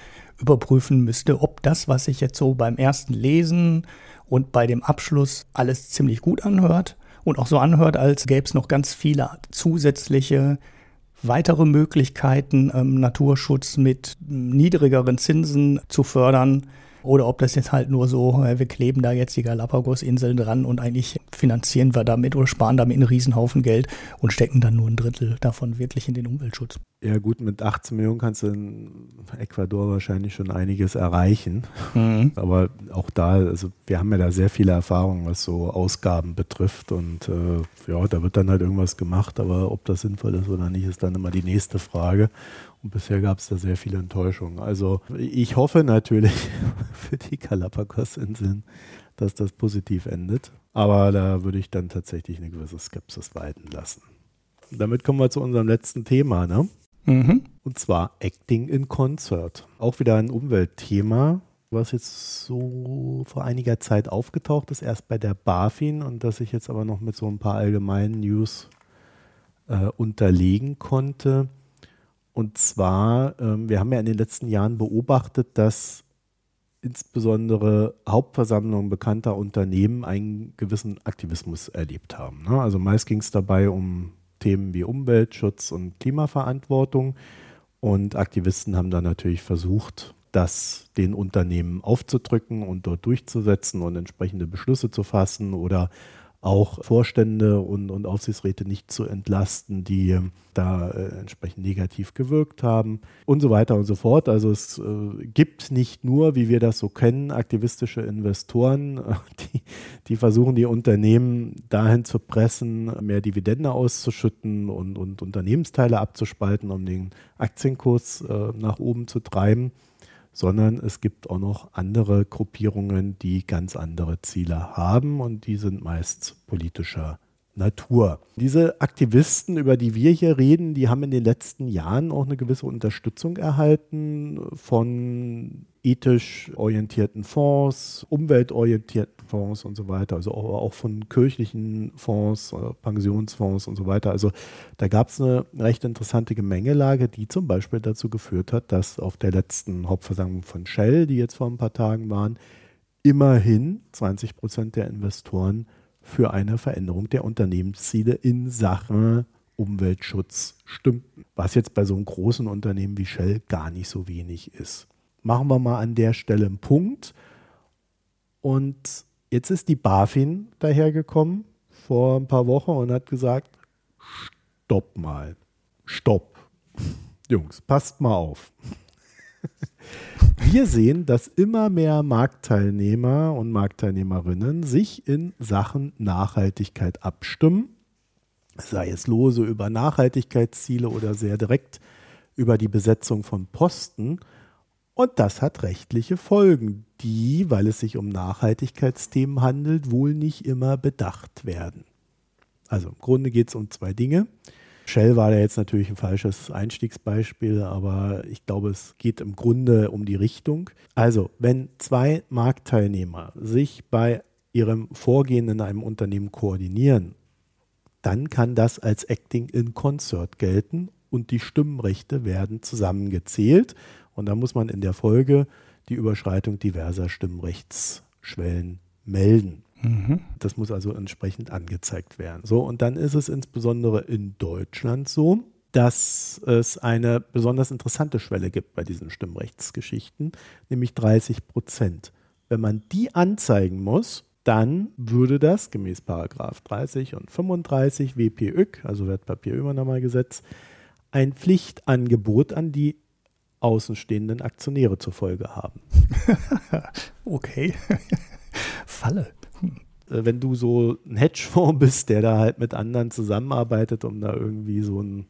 [SPEAKER 2] überprüfen müsste, ob das, was sich jetzt so beim ersten Lesen und bei dem Abschluss alles ziemlich gut anhört und auch so anhört, als gäbe es noch ganz viele zusätzliche weitere Möglichkeiten, ähm, Naturschutz mit niedrigeren Zinsen zu fördern. Oder ob das jetzt halt nur so, äh, wir kleben da jetzt die Galapagos-Inseln dran und eigentlich finanzieren wir damit oder sparen damit einen Riesenhaufen Geld und stecken dann nur ein Drittel davon wirklich in den Umweltschutz.
[SPEAKER 1] Ja gut, mit 18 Millionen kannst du in Ecuador wahrscheinlich schon einiges erreichen. Mhm. Aber auch da, also wir haben ja da sehr viele Erfahrungen, was so Ausgaben betrifft. Und äh, ja, da wird dann halt irgendwas gemacht, aber ob das sinnvoll ist oder nicht, ist dann immer die nächste Frage. Und bisher gab es da sehr viele Enttäuschungen. Also ich hoffe natürlich [laughs] für die Galapagos-Inseln, dass das positiv endet. Aber da würde ich dann tatsächlich eine gewisse Skepsis walten lassen. Damit kommen wir zu unserem letzten Thema, ne? Mhm. Und zwar Acting in Concert. Auch wieder ein Umweltthema, was jetzt so vor einiger Zeit aufgetaucht ist, erst bei der BaFin und das ich jetzt aber noch mit so ein paar allgemeinen News äh, unterlegen konnte. Und zwar, ähm, wir haben ja in den letzten Jahren beobachtet, dass insbesondere Hauptversammlungen bekannter Unternehmen einen gewissen Aktivismus erlebt haben. Ne? Also meist ging es dabei um Themen wie Umweltschutz und Klimaverantwortung. Und Aktivisten haben dann natürlich versucht, das den Unternehmen aufzudrücken und dort durchzusetzen und entsprechende Beschlüsse zu fassen oder auch Vorstände und, und Aufsichtsräte nicht zu entlasten, die ähm, da äh, entsprechend negativ gewirkt haben und so weiter und so fort. Also es äh, gibt nicht nur, wie wir das so kennen, aktivistische Investoren, [laughs] die, die versuchen, die Unternehmen dahin zu pressen, mehr Dividende auszuschütten und, und Unternehmensteile abzuspalten, um den Aktienkurs äh, nach oben zu treiben sondern es gibt auch noch andere Gruppierungen, die ganz andere Ziele haben und die sind meist politischer Natur. Diese Aktivisten, über die wir hier reden, die haben in den letzten Jahren auch eine gewisse Unterstützung erhalten von ethisch orientierten Fonds, umweltorientierten Fonds und so weiter, also auch, von kirchlichen Fonds, äh, Pensionsfonds und so weiter. Also da gab es eine recht interessante Gemengelage, die zum Beispiel dazu geführt hat, dass auf der letzten Hauptversammlung von Shell, die jetzt vor ein paar Tagen waren, immerhin 20 Prozent der Investoren für eine Veränderung der Unternehmensziele in Sachen Umweltschutz stimmten. Was jetzt bei so einem großen Unternehmen wie Shell gar nicht so wenig ist. Machen wir mal an der Stelle einen Punkt. Und jetzt ist die BaFin dahergekommen vor ein paar Wochen und hat gesagt, stopp mal, stopp. [laughs] Jungs, passt mal auf. [laughs] Wir sehen, dass immer mehr Marktteilnehmer und Marktteilnehmerinnen sich in Sachen Nachhaltigkeit abstimmen, sei es lose über Nachhaltigkeitsziele oder sehr direkt über die Besetzung von Posten. Und das hat rechtliche Folgen, die, weil es sich um Nachhaltigkeitsthemen handelt, wohl nicht immer bedacht werden. Also im Grunde geht es um zwei Dinge. Shell war da jetzt natürlich ein falsches Einstiegsbeispiel, aber ich glaube, es geht im Grunde um die Richtung. Also, wenn zwei Marktteilnehmer sich bei ihrem Vorgehen in einem Unternehmen koordinieren, dann kann das als Acting in Concert gelten und die Stimmrechte werden zusammengezählt. Und da muss man in der Folge die Überschreitung diverser Stimmrechtsschwellen melden. Mhm. Das muss also entsprechend angezeigt werden. So, und dann ist es insbesondere in Deutschland so, dass es eine besonders interessante Schwelle gibt bei diesen Stimmrechtsgeschichten, nämlich 30 Prozent. Wenn man die anzeigen muss, dann würde das gemäß Paragraph 30 und 35 WPÜK, also Wertpapierübernahmegesetz, ein Pflichtangebot an die außenstehenden Aktionäre zur Folge haben. [laughs]
[SPEAKER 2] okay. [laughs] Falle.
[SPEAKER 1] Äh, wenn du so ein Hedgefonds [laughs] bist, der da halt mit anderen zusammenarbeitet, um da irgendwie so ein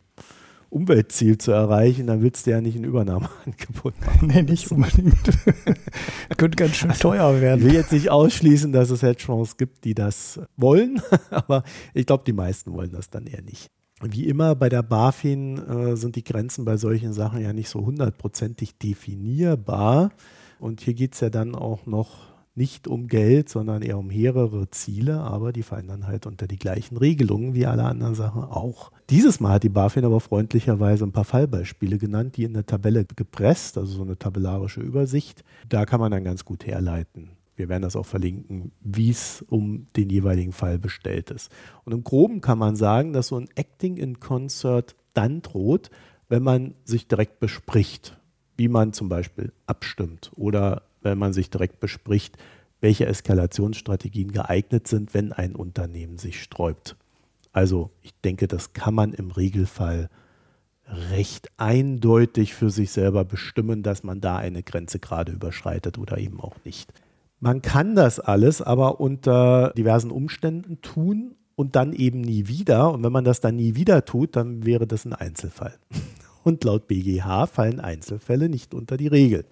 [SPEAKER 1] Umweltziel zu erreichen, dann willst du ja nicht ein Übernahmeangebot
[SPEAKER 2] machen. [laughs] Nee, nicht unbedingt. [laughs] Könnte ganz schön also, teuer werden.
[SPEAKER 1] Ich will jetzt nicht ausschließen, dass es Hedgefonds gibt, die das wollen, aber ich glaube, die meisten wollen das dann eher nicht. Wie immer bei der BaFin äh, sind die Grenzen bei solchen Sachen ja nicht so hundertprozentig definierbar. Und hier geht es ja dann auch noch nicht um Geld, sondern eher um mehrere Ziele, aber die fallen dann halt unter die gleichen Regelungen wie alle anderen Sachen auch. Dieses Mal hat die BaFin aber freundlicherweise ein paar Fallbeispiele genannt, die in eine Tabelle gepresst, also so eine tabellarische Übersicht. Da kann man dann ganz gut herleiten. Wir werden das auch verlinken, wie es um den jeweiligen Fall bestellt ist. Und im Groben kann man sagen, dass so ein Acting in Concert dann droht, wenn man sich direkt bespricht, wie man zum Beispiel abstimmt oder wenn man sich direkt bespricht, welche Eskalationsstrategien geeignet sind, wenn ein Unternehmen sich sträubt. Also ich denke, das kann man im Regelfall recht eindeutig für sich selber bestimmen, dass man da eine Grenze gerade überschreitet oder eben auch nicht. Man kann das alles aber unter diversen Umständen tun und dann eben nie wieder. Und wenn man das dann nie wieder tut, dann wäre das ein Einzelfall. [laughs] Und laut BGH fallen Einzelfälle nicht unter die Regel.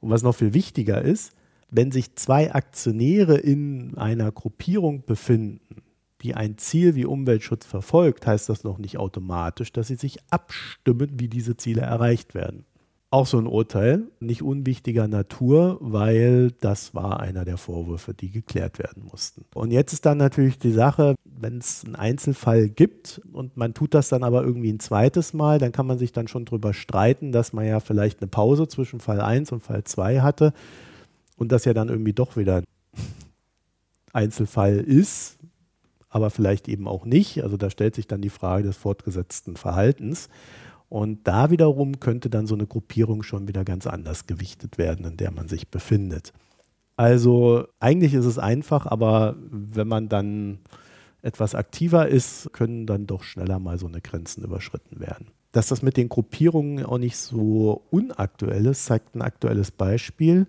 [SPEAKER 1] Und was noch viel wichtiger ist, wenn sich zwei Aktionäre in einer Gruppierung befinden, die ein Ziel wie Umweltschutz verfolgt, heißt das noch nicht automatisch, dass sie sich abstimmen, wie diese Ziele erreicht werden. Auch so ein Urteil, nicht unwichtiger Natur, weil das war einer der Vorwürfe, die geklärt werden mussten. Und jetzt ist dann natürlich die Sache, wenn es einen Einzelfall gibt und man tut das dann aber irgendwie ein zweites Mal, dann kann man sich dann schon darüber streiten, dass man ja vielleicht eine Pause zwischen Fall 1 und Fall 2 hatte und das ja dann irgendwie doch wieder ein Einzelfall ist, aber vielleicht eben auch nicht. Also da stellt sich dann die Frage des fortgesetzten Verhaltens. Und da wiederum könnte dann so eine Gruppierung schon wieder ganz anders gewichtet werden, in der man sich befindet. Also eigentlich ist es einfach, aber wenn man dann etwas aktiver ist, können dann doch schneller mal so eine Grenzen überschritten werden. Dass das mit den Gruppierungen auch nicht so unaktuell ist, zeigt ein aktuelles Beispiel.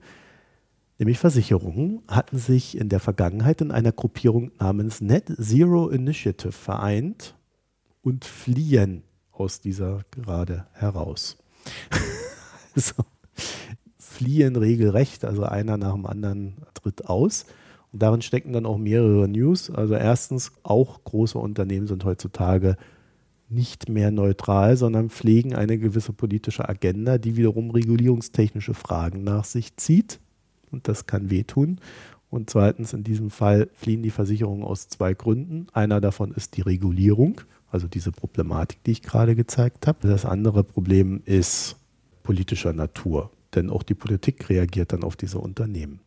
[SPEAKER 1] Nämlich Versicherungen hatten sich in der Vergangenheit in einer Gruppierung namens Net Zero Initiative vereint und fliehen aus dieser gerade heraus. [laughs] also, fliehen regelrecht, also einer nach dem anderen tritt aus. Und darin stecken dann auch mehrere News. Also erstens, auch große Unternehmen sind heutzutage nicht mehr neutral, sondern pflegen eine gewisse politische Agenda, die wiederum regulierungstechnische Fragen nach sich zieht. Und das kann wehtun. Und zweitens, in diesem Fall fliehen die Versicherungen aus zwei Gründen. Einer davon ist die Regulierung, also diese Problematik, die ich gerade gezeigt habe. Das andere Problem ist politischer Natur, denn auch die Politik reagiert dann auf diese Unternehmen.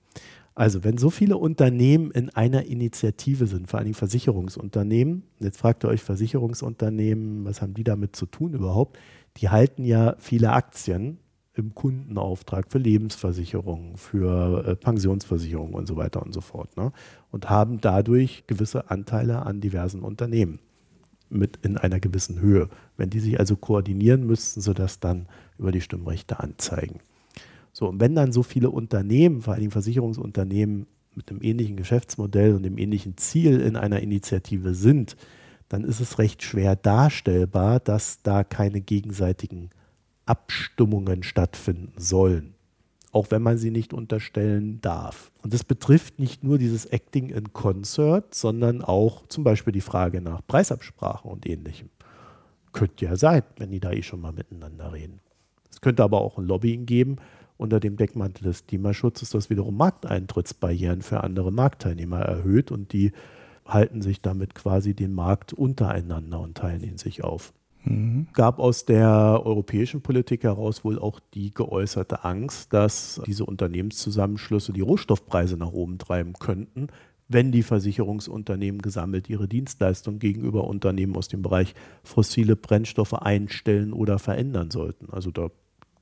[SPEAKER 1] Also, wenn so viele Unternehmen in einer Initiative sind, vor allem Versicherungsunternehmen, jetzt fragt ihr euch Versicherungsunternehmen, was haben die damit zu tun überhaupt? Die halten ja viele Aktien im Kundenauftrag für Lebensversicherungen, für äh, Pensionsversicherungen und so weiter und so fort. Ne? Und haben dadurch gewisse Anteile an diversen Unternehmen mit in einer gewissen Höhe. Wenn die sich also koordinieren, müssten sie das dann über die Stimmrechte anzeigen. So, und wenn dann so viele Unternehmen, vor allem Versicherungsunternehmen mit einem ähnlichen Geschäftsmodell und dem ähnlichen Ziel in einer Initiative sind, dann ist es recht schwer darstellbar, dass da keine gegenseitigen Abstimmungen stattfinden sollen. Auch wenn man sie nicht unterstellen darf. Und das betrifft nicht nur dieses Acting in Concert, sondern auch zum Beispiel die Frage nach Preisabsprachen und ähnlichem. Könnte ja sein, wenn die da eh schon mal miteinander reden. Es könnte aber auch ein Lobbying geben, unter dem Deckmantel des Klimaschutzes, das wiederum Markteintrittsbarrieren für andere Marktteilnehmer erhöht und die halten sich damit quasi den Markt untereinander und teilen ihn sich auf. Gab aus der europäischen Politik heraus wohl auch die geäußerte Angst, dass diese Unternehmenszusammenschlüsse die Rohstoffpreise nach oben treiben könnten, wenn die Versicherungsunternehmen gesammelt ihre Dienstleistungen gegenüber Unternehmen aus dem Bereich fossile Brennstoffe einstellen oder verändern sollten. Also da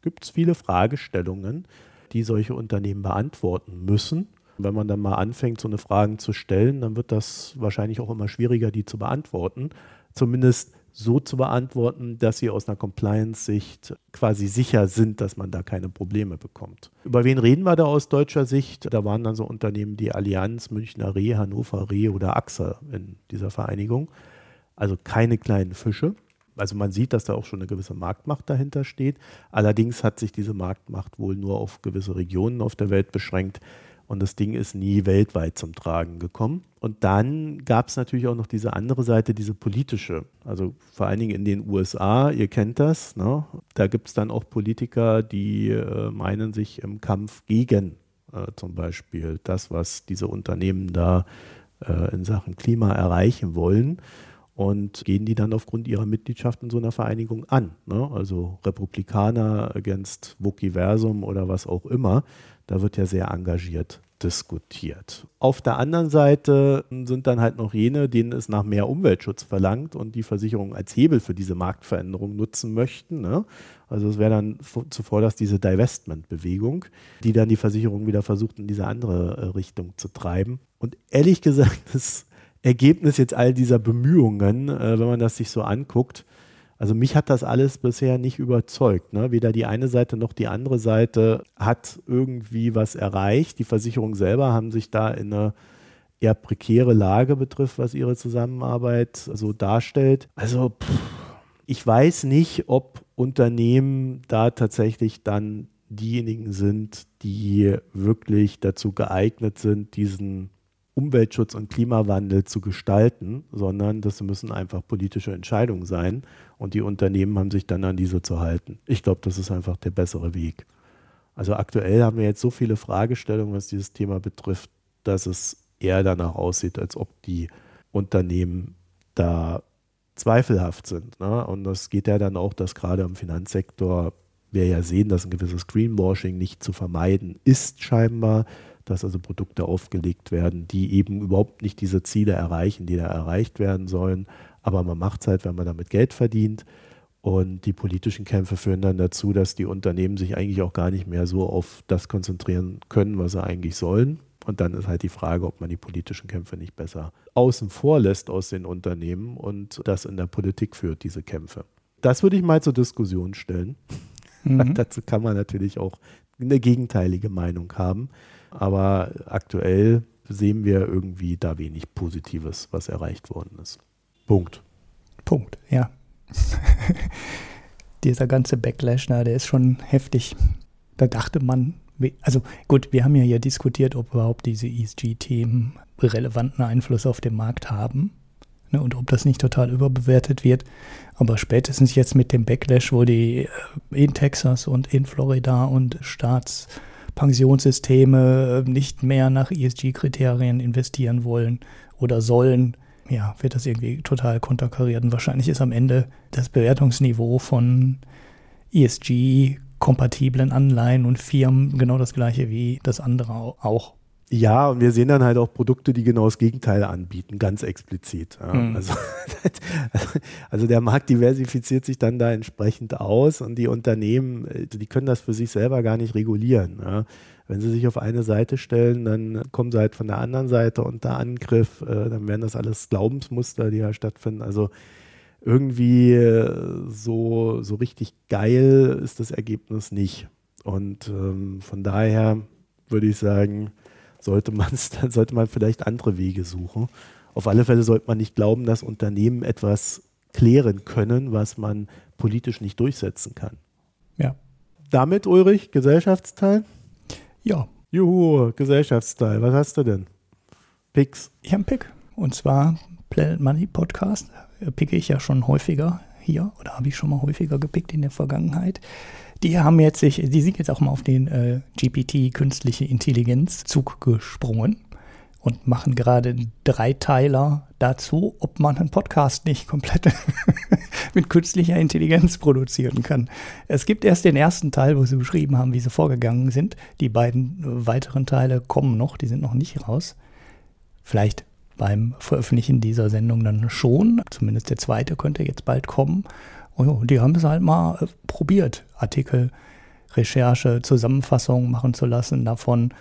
[SPEAKER 1] gibt es viele Fragestellungen, die solche Unternehmen beantworten müssen. Wenn man dann mal anfängt, so eine Fragen zu stellen, dann wird das wahrscheinlich auch immer schwieriger, die zu beantworten. Zumindest so zu beantworten, dass sie aus einer Compliance-Sicht quasi sicher sind, dass man da keine Probleme bekommt. Über wen reden wir da aus deutscher Sicht? Da waren dann so Unternehmen wie Allianz, Münchner Reh, Hannover Reh oder AXA in dieser Vereinigung. Also keine kleinen Fische also man sieht, dass da auch schon eine gewisse Marktmacht dahinter steht. Allerdings hat sich diese Marktmacht wohl nur auf gewisse Regionen auf der Welt beschränkt und das Ding ist nie weltweit zum Tragen gekommen. Und dann gab es natürlich auch noch diese andere Seite, diese politische. Also vor allen Dingen in den USA, ihr kennt das, ne? da gibt es dann auch Politiker, die äh, meinen sich im Kampf gegen äh, zum Beispiel das, was diese Unternehmen da äh, in Sachen Klima erreichen wollen und gehen die dann aufgrund ihrer Mitgliedschaft in so einer Vereinigung an. Ne? Also Republikaner against Wukiversum oder was auch immer. Da wird ja sehr engagiert diskutiert. Auf der anderen Seite sind dann halt noch jene, denen es nach mehr Umweltschutz verlangt und die Versicherung als Hebel für diese Marktveränderung nutzen möchten. Ne? Also es wäre dann zuvor das diese Divestment-Bewegung, die dann die Versicherung wieder versucht, in diese andere äh, Richtung zu treiben. Und ehrlich gesagt, [laughs] das Ergebnis jetzt all dieser Bemühungen, äh, wenn man das sich so anguckt. Also mich hat das alles bisher nicht überzeugt. Ne? Weder die eine Seite noch die andere Seite hat irgendwie was erreicht. Die Versicherungen selber haben sich da in eine eher prekäre Lage betrifft, was ihre Zusammenarbeit so darstellt. Also pff, ich weiß nicht, ob Unternehmen da tatsächlich dann diejenigen sind, die wirklich dazu geeignet sind, diesen Umweltschutz und Klimawandel zu gestalten, sondern das müssen einfach politische Entscheidungen sein und die Unternehmen haben sich dann an diese zu halten. Ich glaube, das ist einfach der bessere Weg. Also aktuell haben wir jetzt so viele Fragestellungen, was dieses Thema betrifft, dass es eher danach aussieht, als ob die Unternehmen da zweifelhaft sind. Ne? Und das geht ja dann auch, dass gerade im Finanzsektor wir ja sehen, dass ein gewisses Greenwashing nicht zu vermeiden ist scheinbar dass also Produkte aufgelegt werden, die eben überhaupt nicht diese Ziele erreichen, die da erreicht werden sollen. Aber man macht es halt, wenn man damit Geld verdient. Und die politischen Kämpfe führen dann dazu, dass die Unternehmen sich eigentlich auch gar nicht mehr so auf das konzentrieren können, was sie eigentlich sollen. Und dann ist halt die Frage, ob man die politischen Kämpfe nicht besser außen vor lässt aus den Unternehmen und das in der Politik führt, diese Kämpfe. Das würde ich mal zur Diskussion stellen. Mhm. [laughs] Dazu kann man natürlich auch eine gegenteilige Meinung haben. Aber aktuell sehen wir irgendwie da wenig Positives, was erreicht worden ist. Punkt.
[SPEAKER 2] Punkt, ja. [laughs] Dieser ganze Backlash, na, der ist schon heftig. Da dachte man, also gut, wir haben ja hier diskutiert, ob überhaupt diese ESG-Themen relevanten Einfluss auf den Markt haben ne, und ob das nicht total überbewertet wird. Aber spätestens jetzt mit dem Backlash, wo die äh, in Texas und in Florida und Staatspensionssysteme nicht mehr nach ESG-Kriterien investieren wollen oder sollen, ja, wird das irgendwie total konterkariert. Und wahrscheinlich ist am Ende das Bewertungsniveau von ESG kompatiblen Anleihen und Firmen genau das gleiche wie das andere auch.
[SPEAKER 1] Ja, und wir sehen dann halt auch Produkte, die genau das Gegenteil anbieten, ganz explizit. Ja. Mhm. Also, [laughs] also der Markt diversifiziert sich dann da entsprechend aus und die Unternehmen, äh, die können das für sich selber gar nicht regulieren. Ja. Wenn sie sich auf eine Seite stellen, dann kommen sie halt von der anderen Seite unter Angriff, äh, dann werden das alles Glaubensmuster, die ja stattfinden. Also irgendwie äh, so, so richtig geil ist das Ergebnis nicht. Und ähm, von daher würde ich sagen, sollte, [laughs] sollte man vielleicht andere Wege suchen. Auf alle Fälle sollte man nicht glauben, dass Unternehmen etwas klären können, was man politisch nicht durchsetzen kann.
[SPEAKER 2] Ja.
[SPEAKER 1] Damit, Ulrich, Gesellschaftsteil?
[SPEAKER 2] Ja.
[SPEAKER 1] Juhu, Gesellschaftsteil. Was hast du denn?
[SPEAKER 2] Picks. Ich habe einen Pick. Und zwar Planet Money Podcast picke ich ja schon häufiger hier oder habe ich schon mal häufiger gepickt in der Vergangenheit. Die haben jetzt sich, die sind jetzt auch mal auf den äh, GPT künstliche Intelligenz Zug gesprungen und machen gerade einen Dreiteiler dazu, ob man einen Podcast nicht komplett [laughs] mit künstlicher Intelligenz produzieren kann. Es gibt erst den ersten Teil, wo sie beschrieben haben, wie sie vorgegangen sind. Die beiden weiteren Teile kommen noch, die sind noch nicht raus. Vielleicht beim Veröffentlichen dieser Sendung dann schon. Zumindest der zweite könnte jetzt bald kommen. Und die haben es halt mal äh, probiert, Artikel, Recherche, Zusammenfassung machen zu lassen, davon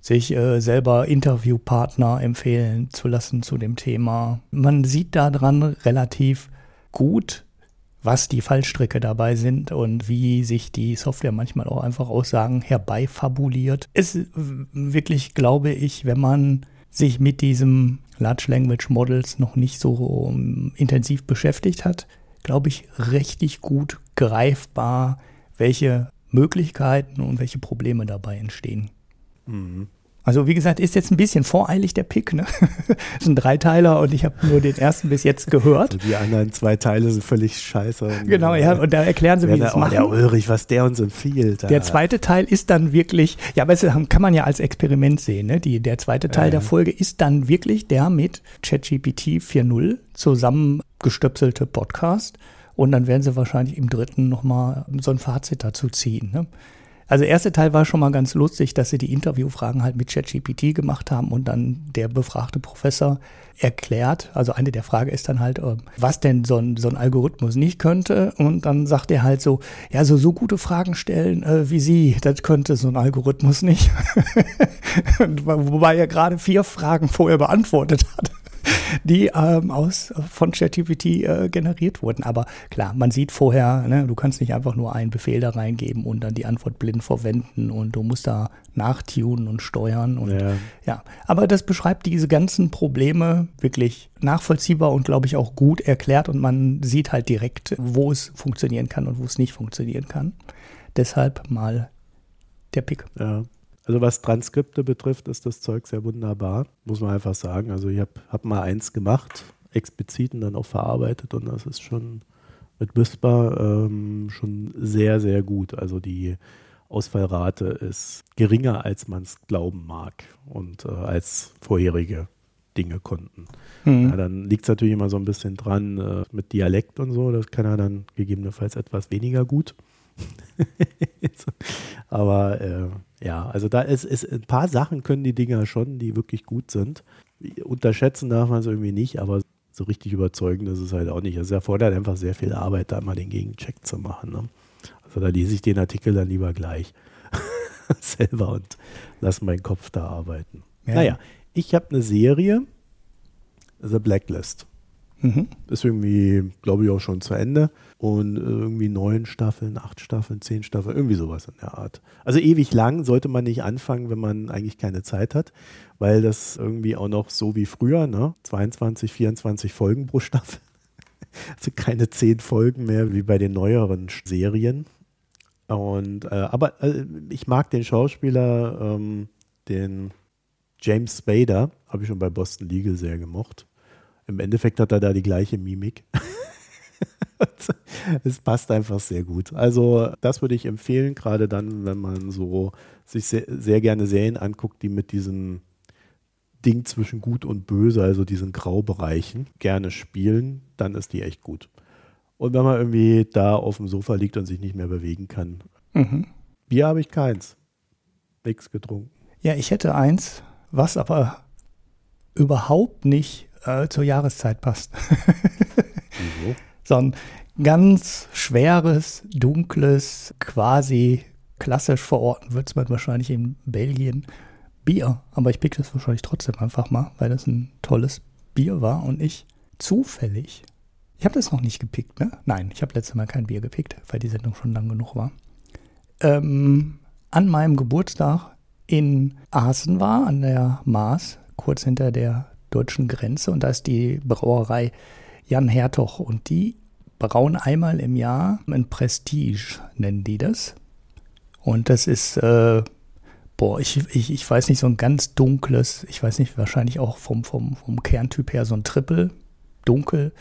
[SPEAKER 2] sich äh, selber Interviewpartner empfehlen zu lassen zu dem Thema. Man sieht daran relativ gut, was die Fallstricke dabei sind und wie sich die Software manchmal auch einfach Aussagen herbeifabuliert. Ist wirklich, glaube ich, wenn man sich mit diesem Large Language Models noch nicht so um, intensiv beschäftigt hat, glaube ich, richtig gut greifbar, welche Möglichkeiten und welche Probleme dabei entstehen. Mhm. Also wie gesagt, ist jetzt ein bisschen voreilig der Pick. Ne? [laughs] das ist ein Dreiteiler und ich habe nur den ersten bis jetzt gehört.
[SPEAKER 1] Die anderen zwei Teile sind völlig scheiße.
[SPEAKER 2] Genau, ja, und da erklären sie, wie sie es machen.
[SPEAKER 1] Der Ulrich, was der uns empfiehlt.
[SPEAKER 2] Der zweite Teil ist dann wirklich, ja, aber das kann man ja als Experiment sehen. Ne? Die, der zweite Teil ja, der Folge ist dann wirklich der mit ChatGPT 4.0 zusammengestöpselte Podcast. Und dann werden sie wahrscheinlich im dritten nochmal so ein Fazit dazu ziehen. Ne? Also der erste Teil war schon mal ganz lustig, dass sie die Interviewfragen halt mit ChatGPT gemacht haben und dann der befragte Professor erklärt. Also eine der Fragen ist dann halt, ähm, was denn so ein, so ein Algorithmus nicht könnte. Und dann sagt er halt so, ja, so, so gute Fragen stellen äh, wie Sie, das könnte so ein Algorithmus nicht. [laughs] Wobei er gerade vier Fragen vorher beantwortet hat die ähm, aus, von ChatGPT äh, generiert wurden. Aber klar, man sieht vorher, ne, du kannst nicht einfach nur einen Befehl da reingeben und dann die Antwort blind verwenden und du musst da nachtunen und steuern. Und, ja. ja, aber das beschreibt diese ganzen Probleme wirklich nachvollziehbar und glaube ich auch gut erklärt und man sieht halt direkt, wo es funktionieren kann und wo es nicht funktionieren kann. Deshalb mal der Pick.
[SPEAKER 1] Ja. Also was Transkripte betrifft, ist das Zeug sehr wunderbar, muss man einfach sagen. Also ich habe hab mal eins gemacht, explizit und dann auch verarbeitet und das ist schon mit Whisper ähm, schon sehr, sehr gut. Also die Ausfallrate ist geringer, als man es glauben mag und äh, als vorherige Dinge konnten. Mhm. Ja, dann liegt es natürlich immer so ein bisschen dran äh, mit Dialekt und so. Das kann er dann gegebenenfalls etwas weniger gut. [laughs] Aber äh, ja, also da ist, ist ein paar Sachen können die Dinger schon, die wirklich gut sind. Unterschätzen darf man es irgendwie nicht, aber so richtig überzeugend ist es halt auch nicht. Es erfordert einfach sehr viel Arbeit, da mal den Gegencheck zu machen. Ne? Also da lese ich den Artikel dann lieber gleich [laughs] selber und lasse meinen Kopf da arbeiten.
[SPEAKER 2] Ja.
[SPEAKER 1] Naja, ich habe eine Serie, The Blacklist.
[SPEAKER 2] Mhm.
[SPEAKER 1] Ist irgendwie, glaube ich, auch schon zu Ende. Und irgendwie neun Staffeln, acht Staffeln, zehn Staffeln, irgendwie sowas in der Art. Also ewig lang sollte man nicht anfangen, wenn man eigentlich keine Zeit hat, weil das irgendwie auch noch so wie früher, ne? 22, 24 Folgen pro Staffel. [laughs] Also keine zehn Folgen mehr wie bei den neueren Serien. Und äh, aber äh, ich mag den Schauspieler, ähm, den James Spader, habe ich schon bei Boston Legal sehr gemocht. Im Endeffekt hat er da die gleiche Mimik. [laughs] es passt einfach sehr gut. Also das würde ich empfehlen, gerade dann, wenn man so sich sehr, sehr gerne Serien anguckt, die mit diesem Ding zwischen gut und böse, also diesen Graubereichen, gerne spielen, dann ist die echt gut. Und wenn man irgendwie da auf dem Sofa liegt und sich nicht mehr bewegen kann,
[SPEAKER 2] Mhm.
[SPEAKER 1] Bier habe ich keins. Nichts getrunken.
[SPEAKER 2] Ja, ich hätte eins, was aber überhaupt nicht äh, zur Jahreszeit passt.
[SPEAKER 1] Wieso? [laughs]
[SPEAKER 2] so ein ganz schweres, dunkles, quasi klassisch verorten wird man wahrscheinlich in Belgien Bier. Aber ich pick das wahrscheinlich trotzdem einfach mal, weil das ein tolles Bier war und ich zufällig. Ich habe das noch nicht gepickt, ne? Nein, ich habe letztes Mal kein Bier gepickt, weil die Sendung schon lang genug war. Ähm, an meinem Geburtstag in Aßen war, an der Maas, kurz hinter der deutschen Grenze. Und da ist die Brauerei Jan Hertog. Und die brauen einmal im Jahr ein Prestige, nennen die das. Und das ist, äh, boah, ich, ich, ich weiß nicht, so ein ganz dunkles, ich weiß nicht, wahrscheinlich auch vom, vom, vom Kerntyp her so ein Triple, dunkel,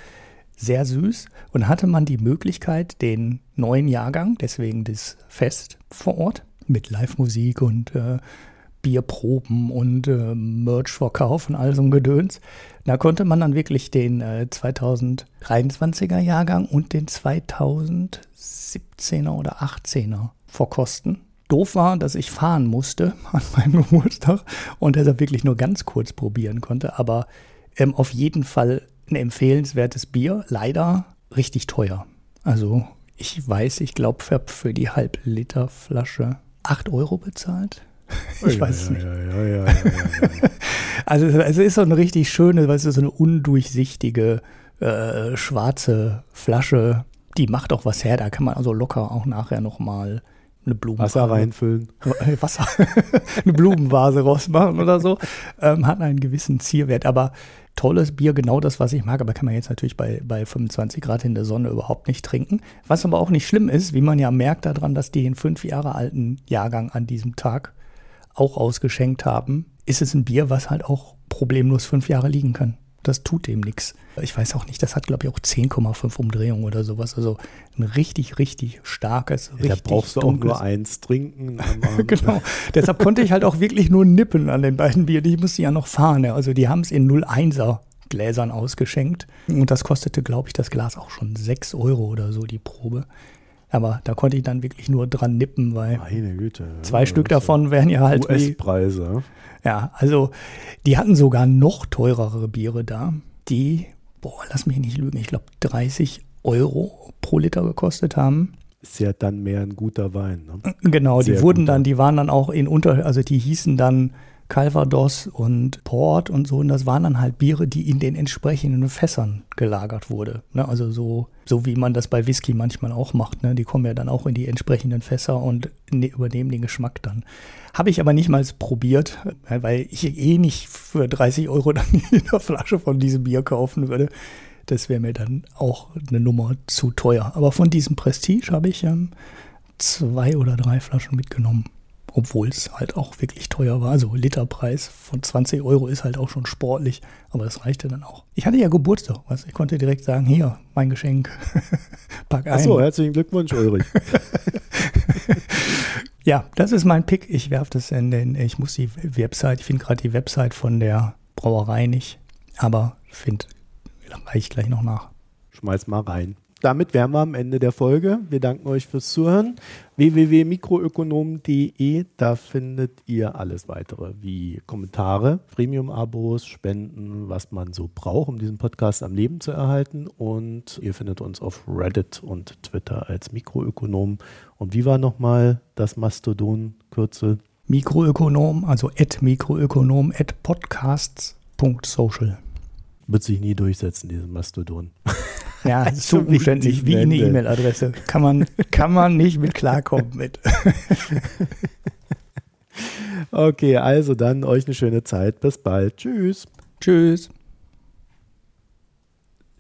[SPEAKER 2] sehr süß. Und hatte man die Möglichkeit, den neuen Jahrgang, deswegen das Fest vor Ort, mit Live-Musik und äh, Bierproben und äh, Merch-Verkauf und all so ein Gedöns. Da konnte man dann wirklich den äh, 2023er Jahrgang und den 2017er oder 18er verkosten. Doof war, dass ich fahren musste [laughs] an meinem Geburtstag und deshalb wirklich nur ganz kurz probieren konnte, aber ähm, auf jeden Fall ein empfehlenswertes Bier. Leider richtig teuer. Also ich weiß, ich glaube, ich habe für die Halb-Liter-Flasche 8 Euro bezahlt. [laughs] Ich weiß es nicht. [laughs] Also es ist so eine richtig schöne, weißt du, so eine undurchsichtige äh, schwarze Flasche. Die macht auch was her. Da kann man also locker auch nachher noch mal eine Blumenvase,
[SPEAKER 1] Wasser reinfüllen. [laughs]
[SPEAKER 2] Wasser, eine Blumenvase rausmachen oder so. Ähm, hat einen gewissen Zierwert. Aber tolles Bier, genau das, was ich mag. Aber kann man jetzt natürlich bei, bei 25 Grad in der Sonne überhaupt nicht trinken. Was aber auch nicht schlimm ist, wie man ja merkt daran, dass die den fünf Jahre alten Jahrgang an diesem Tag auch ausgeschenkt haben, ist es ein Bier, was halt auch problemlos fünf Jahre liegen kann. Das tut dem nichts. Ich weiß auch nicht, das hat, glaube ich, auch 10,5 Umdrehungen oder sowas. Also ein richtig, richtig starkes,
[SPEAKER 1] Ja, da
[SPEAKER 2] richtig
[SPEAKER 1] brauchst du auch nur eins trinken. [laughs]
[SPEAKER 2] genau. Deshalb konnte ich halt auch wirklich nur nippen an den beiden Bieren. Ich musste ja noch fahren. Also die haben es in 01er Gläsern ausgeschenkt. Und das kostete, glaube ich, das Glas auch schon 6 Euro oder so, die Probe. Aber da konnte ich dann wirklich nur dran nippen, weil zwei
[SPEAKER 1] ja,
[SPEAKER 2] Stück davon wären ja halt
[SPEAKER 1] US-Preise.
[SPEAKER 2] ja, also die hatten sogar noch teurere Biere da, die, boah, lass mich nicht lügen, ich glaube 30 Euro pro Liter gekostet haben.
[SPEAKER 1] Ist ja dann mehr ein guter Wein. Ne?
[SPEAKER 2] Genau, die
[SPEAKER 1] Sehr
[SPEAKER 2] wurden
[SPEAKER 1] gut,
[SPEAKER 2] dann, die waren dann auch in unter, also die hießen dann Calvados und Port und so. Und das waren dann halt Biere, die in den entsprechenden Fässern gelagert wurde. Ne? Also so, so wie man das bei Whisky manchmal auch macht. Ne? Die kommen ja dann auch in die entsprechenden Fässer und ne, übernehmen den Geschmack dann. Habe ich aber nicht mal probiert, äh, weil ich eh nicht für 30 Euro [laughs] dann eine Flasche von diesem Bier kaufen würde. Das wäre mir dann auch eine Nummer zu teuer. Aber von diesem Prestige habe ich ähm, zwei oder drei Flaschen mitgenommen. Obwohl es halt auch wirklich teuer war. Also Literpreis von 20 Euro ist halt auch schon sportlich, aber das reichte dann auch. Ich hatte ja Geburtstag, was ich konnte direkt sagen, hier, mein Geschenk. [laughs] Pack ein.
[SPEAKER 1] Achso, herzlichen Glückwunsch, Ulrich. [laughs]
[SPEAKER 2] Ja, das ist mein Pick. Ich werfe das in den, ich muss die Website, ich finde gerade die Website von der Brauerei nicht, aber finde, reiche ich gleich noch nach.
[SPEAKER 1] Schmeiß mal rein. Damit wären wir am Ende der Folge. Wir danken euch fürs Zuhören. www.mikroökonom.de, da findet ihr alles weitere wie Kommentare, Premium-Abos, Spenden, was man so braucht, um diesen Podcast am Leben zu erhalten. Und ihr findet uns auf Reddit und Twitter als Mikroökonom. Und wie war nochmal das Mastodon-Kürzel?
[SPEAKER 2] Mikroökonom, also at Mikroökonom at podcasts.social.
[SPEAKER 1] Wird sich nie durchsetzen, diesen Mastodon. [laughs]
[SPEAKER 2] Ja, [laughs]
[SPEAKER 1] Also
[SPEAKER 2] umständlich wie eine. E-Mail-Adresse. Kann man, kann man nicht mit klarkommen mit. [laughs]
[SPEAKER 1] Okay, also dann euch eine schöne Zeit. Bis bald. Tschüss.
[SPEAKER 2] Tschüss.